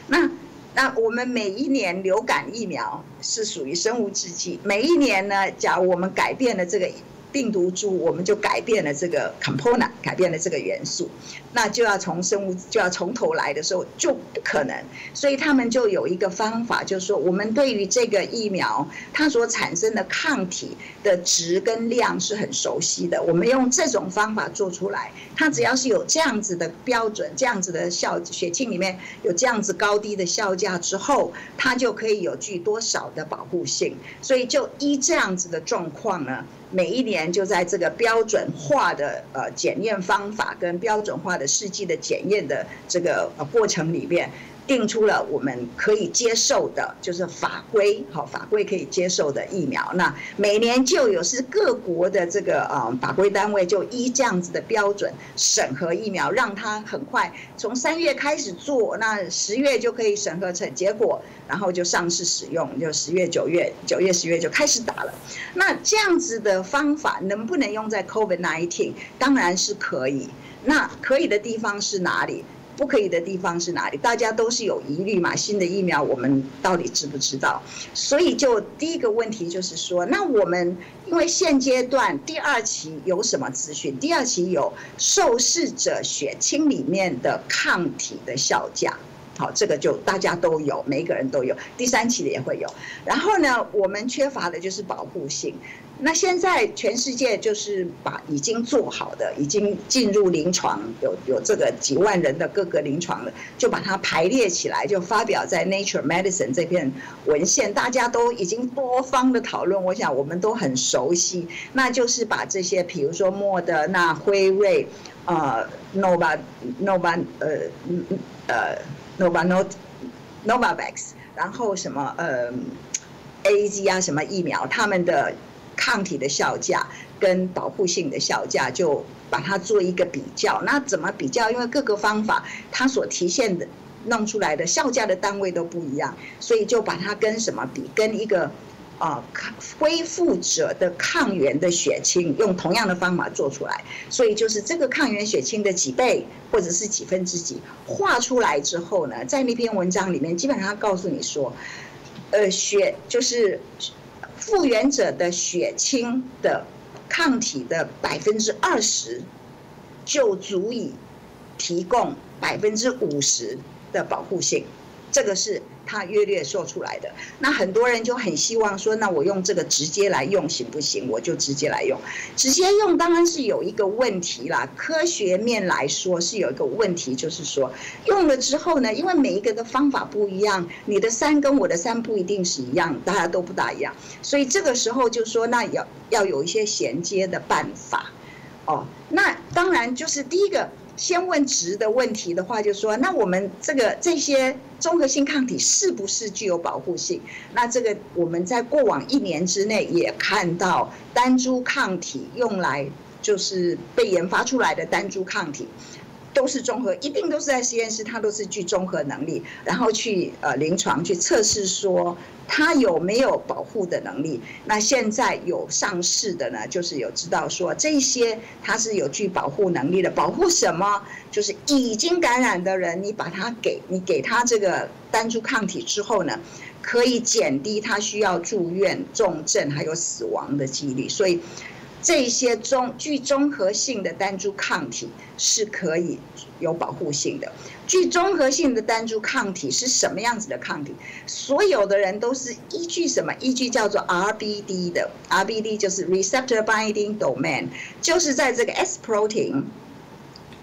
那那我们每一年流感疫苗是属于生物制剂，每一年呢，假如我们改变了这个病毒株，我们就改变了这个 component，改变了这个元素，那就要从生物就要从头来的时候就不可能，所以他们就有一个方法，就是说我们对于这个疫苗它所产生的抗体的值跟量是很熟悉的，我们用这种方法做出来，它只要是有这样子的标准，这样子的效血清里面有这样子高低的效价之后，它就可以有具多少的保护性，所以就依这样子的状况呢。每一年就在这个标准化的呃检验方法跟标准化的试剂的检验的这个呃过程里面。定出了我们可以接受的，就是法规，好法规可以接受的疫苗。那每年就有是各国的这个呃法规单位就依这样子的标准审核疫苗，让它很快从三月开始做，那十月就可以审核成结果，然后就上市使用，就十月、九月、九月、十月就开始打了。那这样子的方法能不能用在 COVID-19？当然是可以。那可以的地方是哪里？不可以的地方是哪里？大家都是有疑虑嘛。新的疫苗我们到底知不知道？所以就第一个问题就是说，那我们因为现阶段第二期有什么资讯？第二期有受试者血清里面的抗体的效价，好，这个就大家都有，每一个人都有。第三期的也会有。然后呢，我们缺乏的就是保护性。那现在全世界就是把已经做好的、已经进入临床、有有这个几万人的各个临床的，就把它排列起来，就发表在 Nature Medicine 这篇文献，大家都已经多方的讨论，我想我们都很熟悉，那就是把这些，比如说莫德纳、辉瑞、呃 Nova Nova 呃呃 Nova Not Novavax，然后什么呃 A Z 啊什么疫苗，他们的。抗体的效价跟保护性的效价，就把它做一个比较。那怎么比较？因为各个方法它所体现的弄出来的效价的单位都不一样，所以就把它跟什么比？跟一个啊恢复者的抗原的血清用同样的方法做出来。所以就是这个抗原血清的几倍或者是几分之几画出来之后呢，在那篇文章里面基本上告诉你说，呃，血就是。复原者的血清的抗体的百分之二十，就足以提供百分之五十的保护性，这个是。他约略说出来的，那很多人就很希望说，那我用这个直接来用行不行？我就直接来用，直接用当然是有一个问题啦。科学面来说是有一个问题，就是说用了之后呢，因为每一个的方法不一样，你的三跟我的三不一定是一样，大家都不大一样，所以这个时候就说，那要要有一些衔接的办法，哦，那当然就是第一个。先问值的问题的话，就说那我们这个这些综合性抗体是不是具有保护性？那这个我们在过往一年之内也看到单株抗体用来就是被研发出来的单株抗体。都是综合，一定都是在实验室，它都是具综合能力，然后去呃临床去测试说它有没有保护的能力。那现在有上市的呢，就是有知道说这些它是有具保护能力的。保护什么？就是已经感染的人，你把它给你给他这个单株抗体之后呢，可以减低他需要住院、重症还有死亡的几率。所以。这些综具综合性的单株抗体是可以有保护性的。具综合性的单株抗体是什么样子的抗体？所有的人都是依据什么？依据叫做 RBD 的，RBD 就是 Receptor Binding Domain，就是在这个 S protein。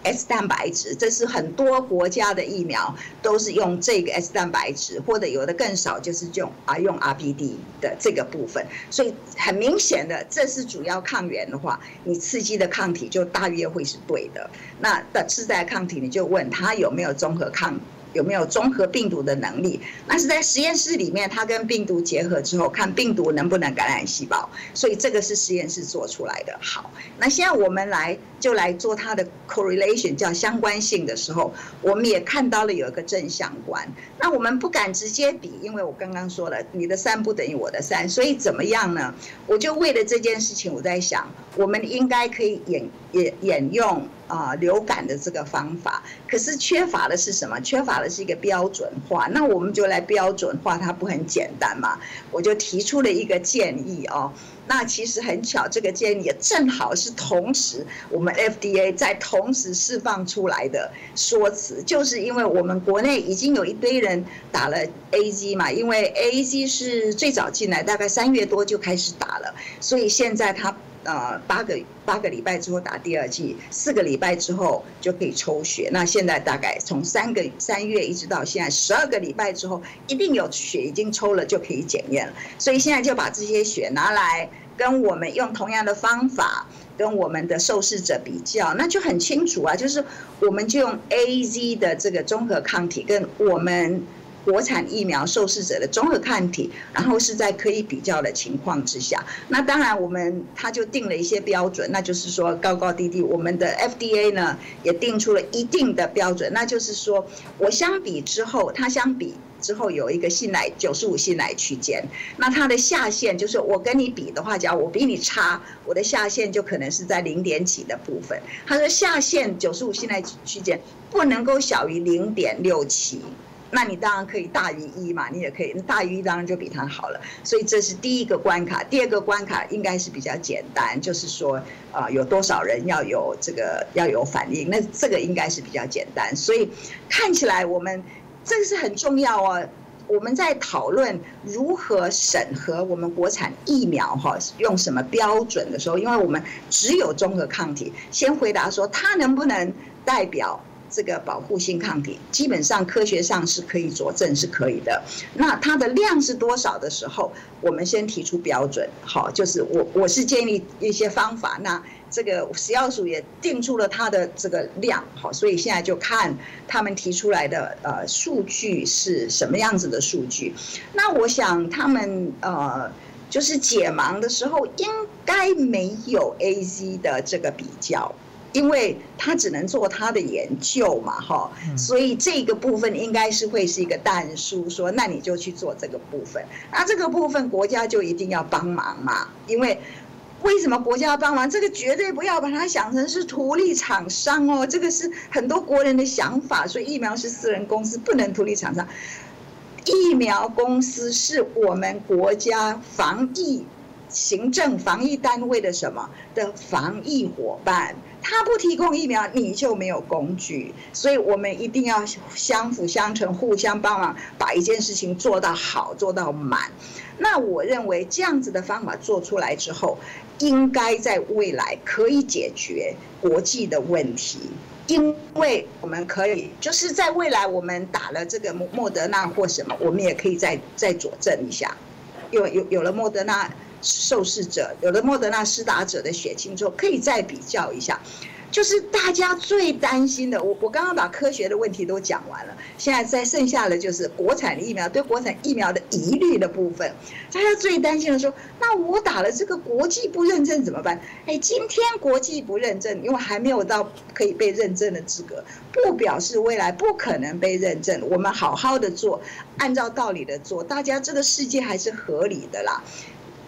S 蛋白质，这是很多国家的疫苗都是用这个 S 蛋白质，或者有的更少，就是用啊用 RBD 的这个部分。所以很明显的，这是主要抗原的话，你刺激的抗体就大约会是对的。那的次在抗体，你就问他有没有综合抗。有没有综合病毒的能力？那是在实验室里面，它跟病毒结合之后，看病毒能不能感染细胞。所以这个是实验室做出来的。好，那现在我们来就来做它的 correlation，叫相关性的时候，我们也看到了有一个正相关。那我们不敢直接比，因为我刚刚说了，你的三不等于我的三，所以怎么样呢？我就为了这件事情，我在想，我们应该可以演演演用。啊流感的这个方法，可是缺乏的是什么？缺乏的是一个标准化。那我们就来标准化，它不很简单嘛？我就提出了一个建议哦。那其实很巧，这个建议也正好是同时我们 FDA 在同时释放出来的说辞，就是因为我们国内已经有一堆人打了 A Z 嘛，因为 A Z 是最早进来，大概三月多就开始打了，所以现在它呃八个八个礼拜之后打第二剂，四个礼拜之后就可以抽血。那现在大概从三个三月一直到现在十二个礼拜之后，一定有血已经抽了就可以检验了，所以现在就把这些血拿来。跟我们用同样的方法跟我们的受试者比较，那就很清楚啊，就是我们就用 A Z 的这个综合抗体跟我们国产疫苗受试者的综合抗体，然后是在可以比较的情况之下，那当然我们他就定了一些标准，那就是说高高低低，我们的 F D A 呢也定出了一定的标准，那就是说我相比之后，它相比。之后有一个信赖九十五信赖区间，那它的下限就是我跟你比的话，假如我比你差，我的下限就可能是在零点几的部分。他说下限九十五信赖区间不能够小于零点六七，那你当然可以大于一嘛，你也可以大于一，当然就比它好了。所以这是第一个关卡，第二个关卡应该是比较简单，就是说啊有多少人要有这个要有反应，那这个应该是比较简单。所以看起来我们。这个是很重要哦。我们在讨论如何审核我们国产疫苗哈，用什么标准的时候，因为我们只有综合抗体，先回答说它能不能代表这个保护性抗体，基本上科学上是可以佐证是可以的。那它的量是多少的时候，我们先提出标准，好，就是我我是建立一些方法那。这个食药署也定出了它的这个量，好，所以现在就看他们提出来的呃数据是什么样子的数据。那我想他们呃就是解盲的时候应该没有 A Z 的这个比较，因为他只能做他的研究嘛，哈，所以这个部分应该是会是一个淡书，说那你就去做这个部分，那这个部分国家就一定要帮忙嘛，因为。为什么国家要帮忙？这个绝对不要把它想成是图利厂商哦，这个是很多国人的想法。所以疫苗是私人公司，不能图利厂商。疫苗公司是我们国家防疫行政防疫单位的什么的防疫伙伴？他不提供疫苗，你就没有工具。所以我们一定要相辅相成，互相帮忙，把一件事情做到好，做到满。那我认为这样子的方法做出来之后。应该在未来可以解决国际的问题，因为我们可以就是在未来我们打了这个莫莫德纳或什么，我们也可以再再佐证一下，有有有了莫德纳受试者，有了莫德纳施打者的血清之后，可以再比较一下。就是大家最担心的，我我刚刚把科学的问题都讲完了，现在再剩下的就是国产疫苗对国产疫苗的疑虑的部分。大家最担心的说，那我打了这个国际不认证怎么办？哎，今天国际不认证，因为还没有到可以被认证的资格，不表示未来不可能被认证。我们好好的做，按照道理的做，大家这个世界还是合理的啦。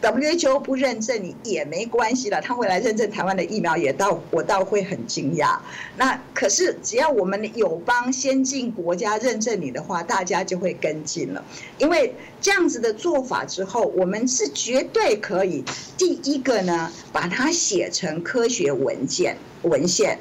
WHO 不认证你也没关系了，他会来认证台湾的疫苗，也倒我倒会很惊讶。那可是只要我们友邦先进国家认证你的话，大家就会跟进了。因为这样子的做法之后，我们是绝对可以第一个呢，把它写成科学文件文献，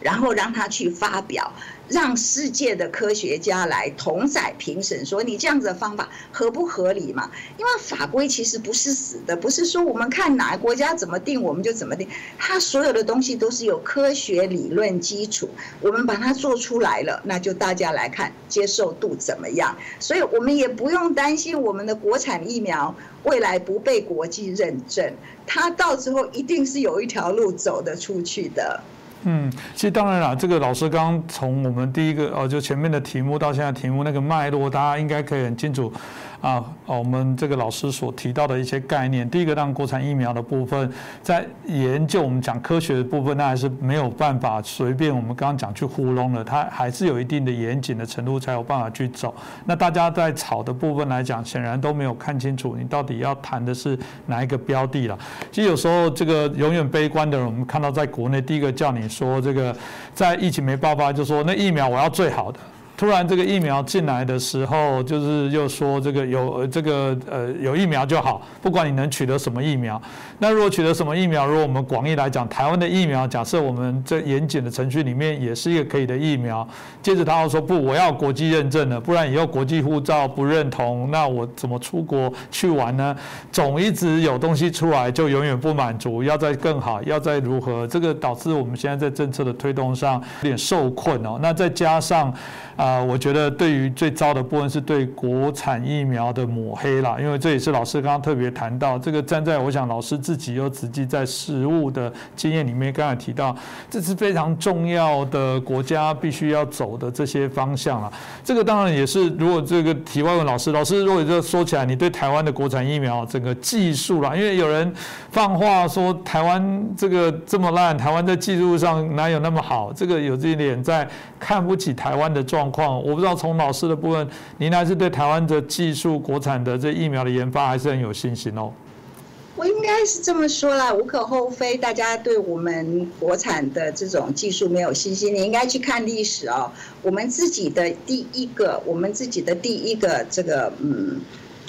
然后让他去发表。让世界的科学家来同载评审，说你这样子的方法合不合理嘛？因为法规其实不是死的，不是说我们看哪个国家怎么定我们就怎么定，它所有的东西都是有科学理论基础，我们把它做出来了，那就大家来看接受度怎么样。所以我们也不用担心我们的国产疫苗未来不被国际认证，它到时候一定是有一条路走得出去的。嗯，其实当然了，这个老师刚刚从我们第一个哦，就前面的题目到现在题目那个脉络，大家应该可以很清楚。啊，我们这个老师所提到的一些概念。第一个，让国产疫苗的部分，在研究我们讲科学的部分，那还是没有办法随便我们刚刚讲去糊弄了，它还是有一定的严谨的程度才有办法去走。那大家在炒的部分来讲，显然都没有看清楚你到底要谈的是哪一个标的了。其实有时候这个永远悲观的人，我们看到在国内第一个叫你说这个在疫情没爆发就说那疫苗我要最好的。突然这个疫苗进来的时候，就是又说这个有这个呃有疫苗就好，不管你能取得什么疫苗。那如果取得什么疫苗，如果我们广义来讲，台湾的疫苗，假设我们这严谨的程序里面也是一个可以的疫苗，接着他又说不，我要国际认证的，不然以后国际护照不认同，那我怎么出国去玩呢？总一直有东西出来，就永远不满足，要再更好，要再如何？这个导致我们现在在政策的推动上有点受困哦。那再加上。啊，我觉得对于最糟的部分是对国产疫苗的抹黑啦，因为这也是老师刚刚特别谈到，这个站在我想老师自己又实际在实务的经验里面，刚才提到这是非常重要的国家必须要走的这些方向了。这个当然也是，如果这个题外问老师，老师如果这说起来，你对台湾的国产疫苗整个技术啦，因为有人放话说台湾这个这么烂，台湾在技术上哪有那么好？这个有这一点在看不起台湾的状。况我不知道，从老师的部分，您还是对台湾的技术、国产的这疫苗的研发还是很有信心哦。我应该是这么说啦，无可厚非，大家对我们国产的这种技术没有信心。你应该去看历史哦，我们自己的第一个，我们自己的第一个这个嗯。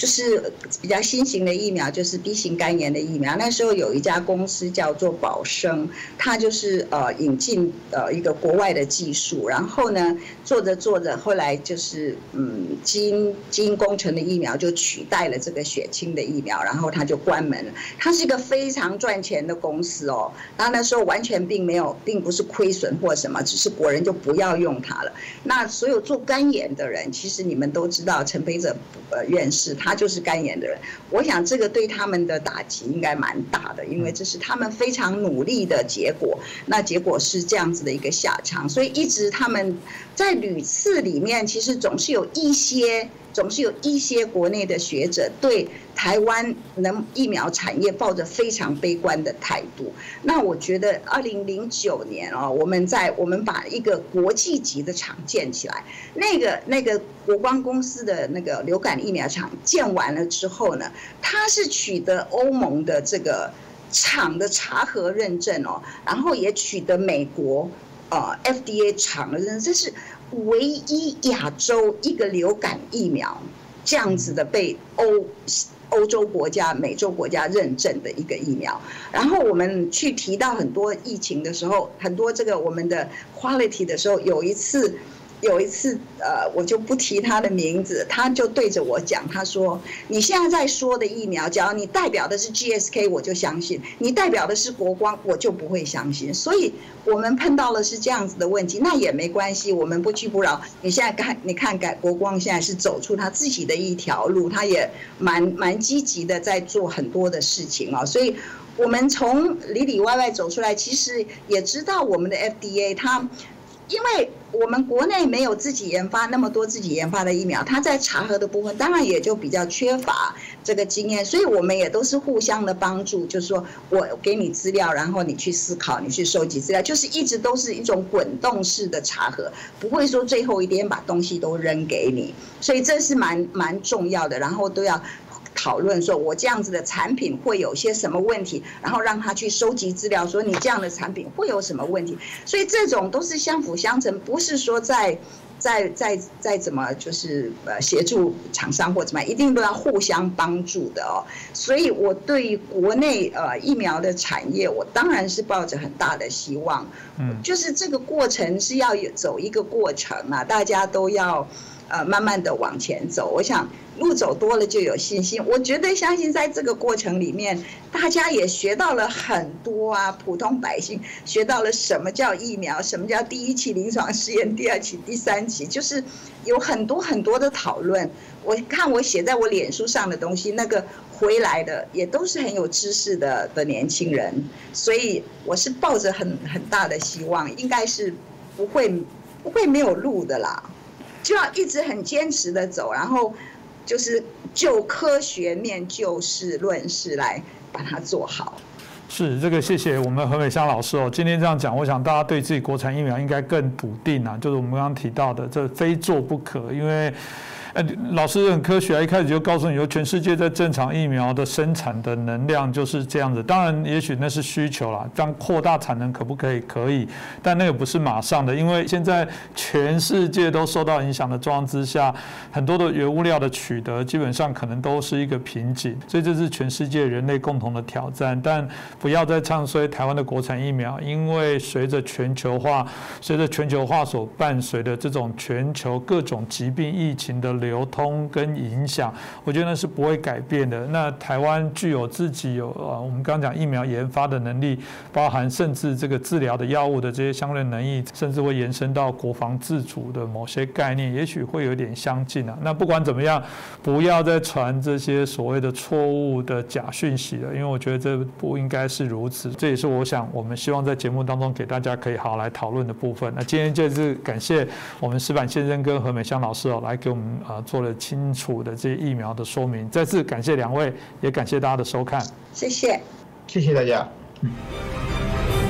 就是比较新型的疫苗，就是 B 型肝炎的疫苗。那时候有一家公司叫做宝生，它就是呃引进呃一个国外的技术，然后呢做着做着，后来就是嗯基因基因工程的疫苗就取代了这个血清的疫苗，然后它就关门了。它是一个非常赚钱的公司哦，然后那时候完全并没有，并不是亏损或什么，只是国人就不要用它了。那所有做肝炎的人，其实你们都知道，陈培哲呃院士他。他就是肝炎的人，我想这个对他们的打击应该蛮大的，因为这是他们非常努力的结果。那结果是这样子的一个下场，所以一直他们在屡次里面，其实总是有一些。总是有一些国内的学者对台湾能疫苗产业抱着非常悲观的态度。那我觉得，二零零九年哦，我们在我们把一个国际级的厂建起来，那个那个国光公司的那个流感疫苗厂建完了之后呢，它是取得欧盟的这个厂的查核认证哦，然后也取得美国呃 FDA 厂的认证，这是。唯一亚洲一个流感疫苗这样子的被欧欧洲国家、美洲国家认证的一个疫苗，然后我们去提到很多疫情的时候，很多这个我们的 quality 的时候，有一次。有一次，呃，我就不提他的名字，他就对着我讲，他说：“你现在在说的疫苗，只要你代表的是 GSK，我就相信；你代表的是国光，我就不会相信。”所以，我们碰到了是这样子的问题，那也没关系，我们不屈不挠。你现在看，你看，改国光现在是走出他自己的一条路，他也蛮蛮积极的在做很多的事情啊。所以，我们从里里外外走出来，其实也知道我们的 FDA 它。因为我们国内没有自己研发那么多自己研发的疫苗，它在查核的部分当然也就比较缺乏这个经验，所以我们也都是互相的帮助，就是说我给你资料，然后你去思考，你去收集资料，就是一直都是一种滚动式的查核，不会说最后一天把东西都扔给你，所以这是蛮蛮重要的，然后都要。讨论说，我这样子的产品会有些什么问题，然后让他去收集资料，说你这样的产品会有什么问题，所以这种都是相辅相成，不是说在在在在怎么就是呃协助厂商或怎么，一定都要互相帮助的哦。所以我对国内呃疫苗的产业，我当然是抱着很大的希望，嗯，就是这个过程是要有走一个过程啊，大家都要。呃，慢慢的往前走，我想路走多了就有信心。我绝对相信，在这个过程里面，大家也学到了很多啊。普通百姓学到了什么叫疫苗，什么叫第一期临床试验，第二期、第三期，就是有很多很多的讨论。我看我写在我脸书上的东西，那个回来的也都是很有知识的的年轻人，所以我是抱着很很大的希望，应该是不会不会没有路的啦。就要一直很坚持的走，然后就是就科学面、就事论事来把它做好。是这个，谢谢我们何美香老师哦。今天这样讲，我想大家对自己国产疫苗应该更笃定啊。就是我们刚刚提到的，这非做不可，因为。哎，老师很科学啊！一开始就告诉你说，全世界在正常疫苗的生产的能量就是这样子。当然，也许那是需求啦，样扩大产能可不可以？可以，但那个不是马上的，因为现在全世界都受到影响的状况之下，很多的原物料的取得基本上可能都是一个瓶颈。所以这是全世界人类共同的挑战。但不要再唱衰台湾的国产疫苗，因为随着全球化，随着全球化所伴随的这种全球各种疾病疫情的。流通跟影响，我觉得那是不会改变的。那台湾具有自己有啊，我们刚讲疫苗研发的能力，包含甚至这个治疗的药物的这些相对能力，甚至会延伸到国防自主的某些概念，也许会有点相近啊。那不管怎么样，不要再传这些所谓的错误的假讯息了，因为我觉得这不应该是如此。这也是我想我们希望在节目当中给大家可以好好来讨论的部分。那今天就是感谢我们石板先生跟何美香老师哦，来给我们啊。做了清楚的这些疫苗的说明，再次感谢两位，也感谢大家的收看，谢谢，谢谢大家。嗯。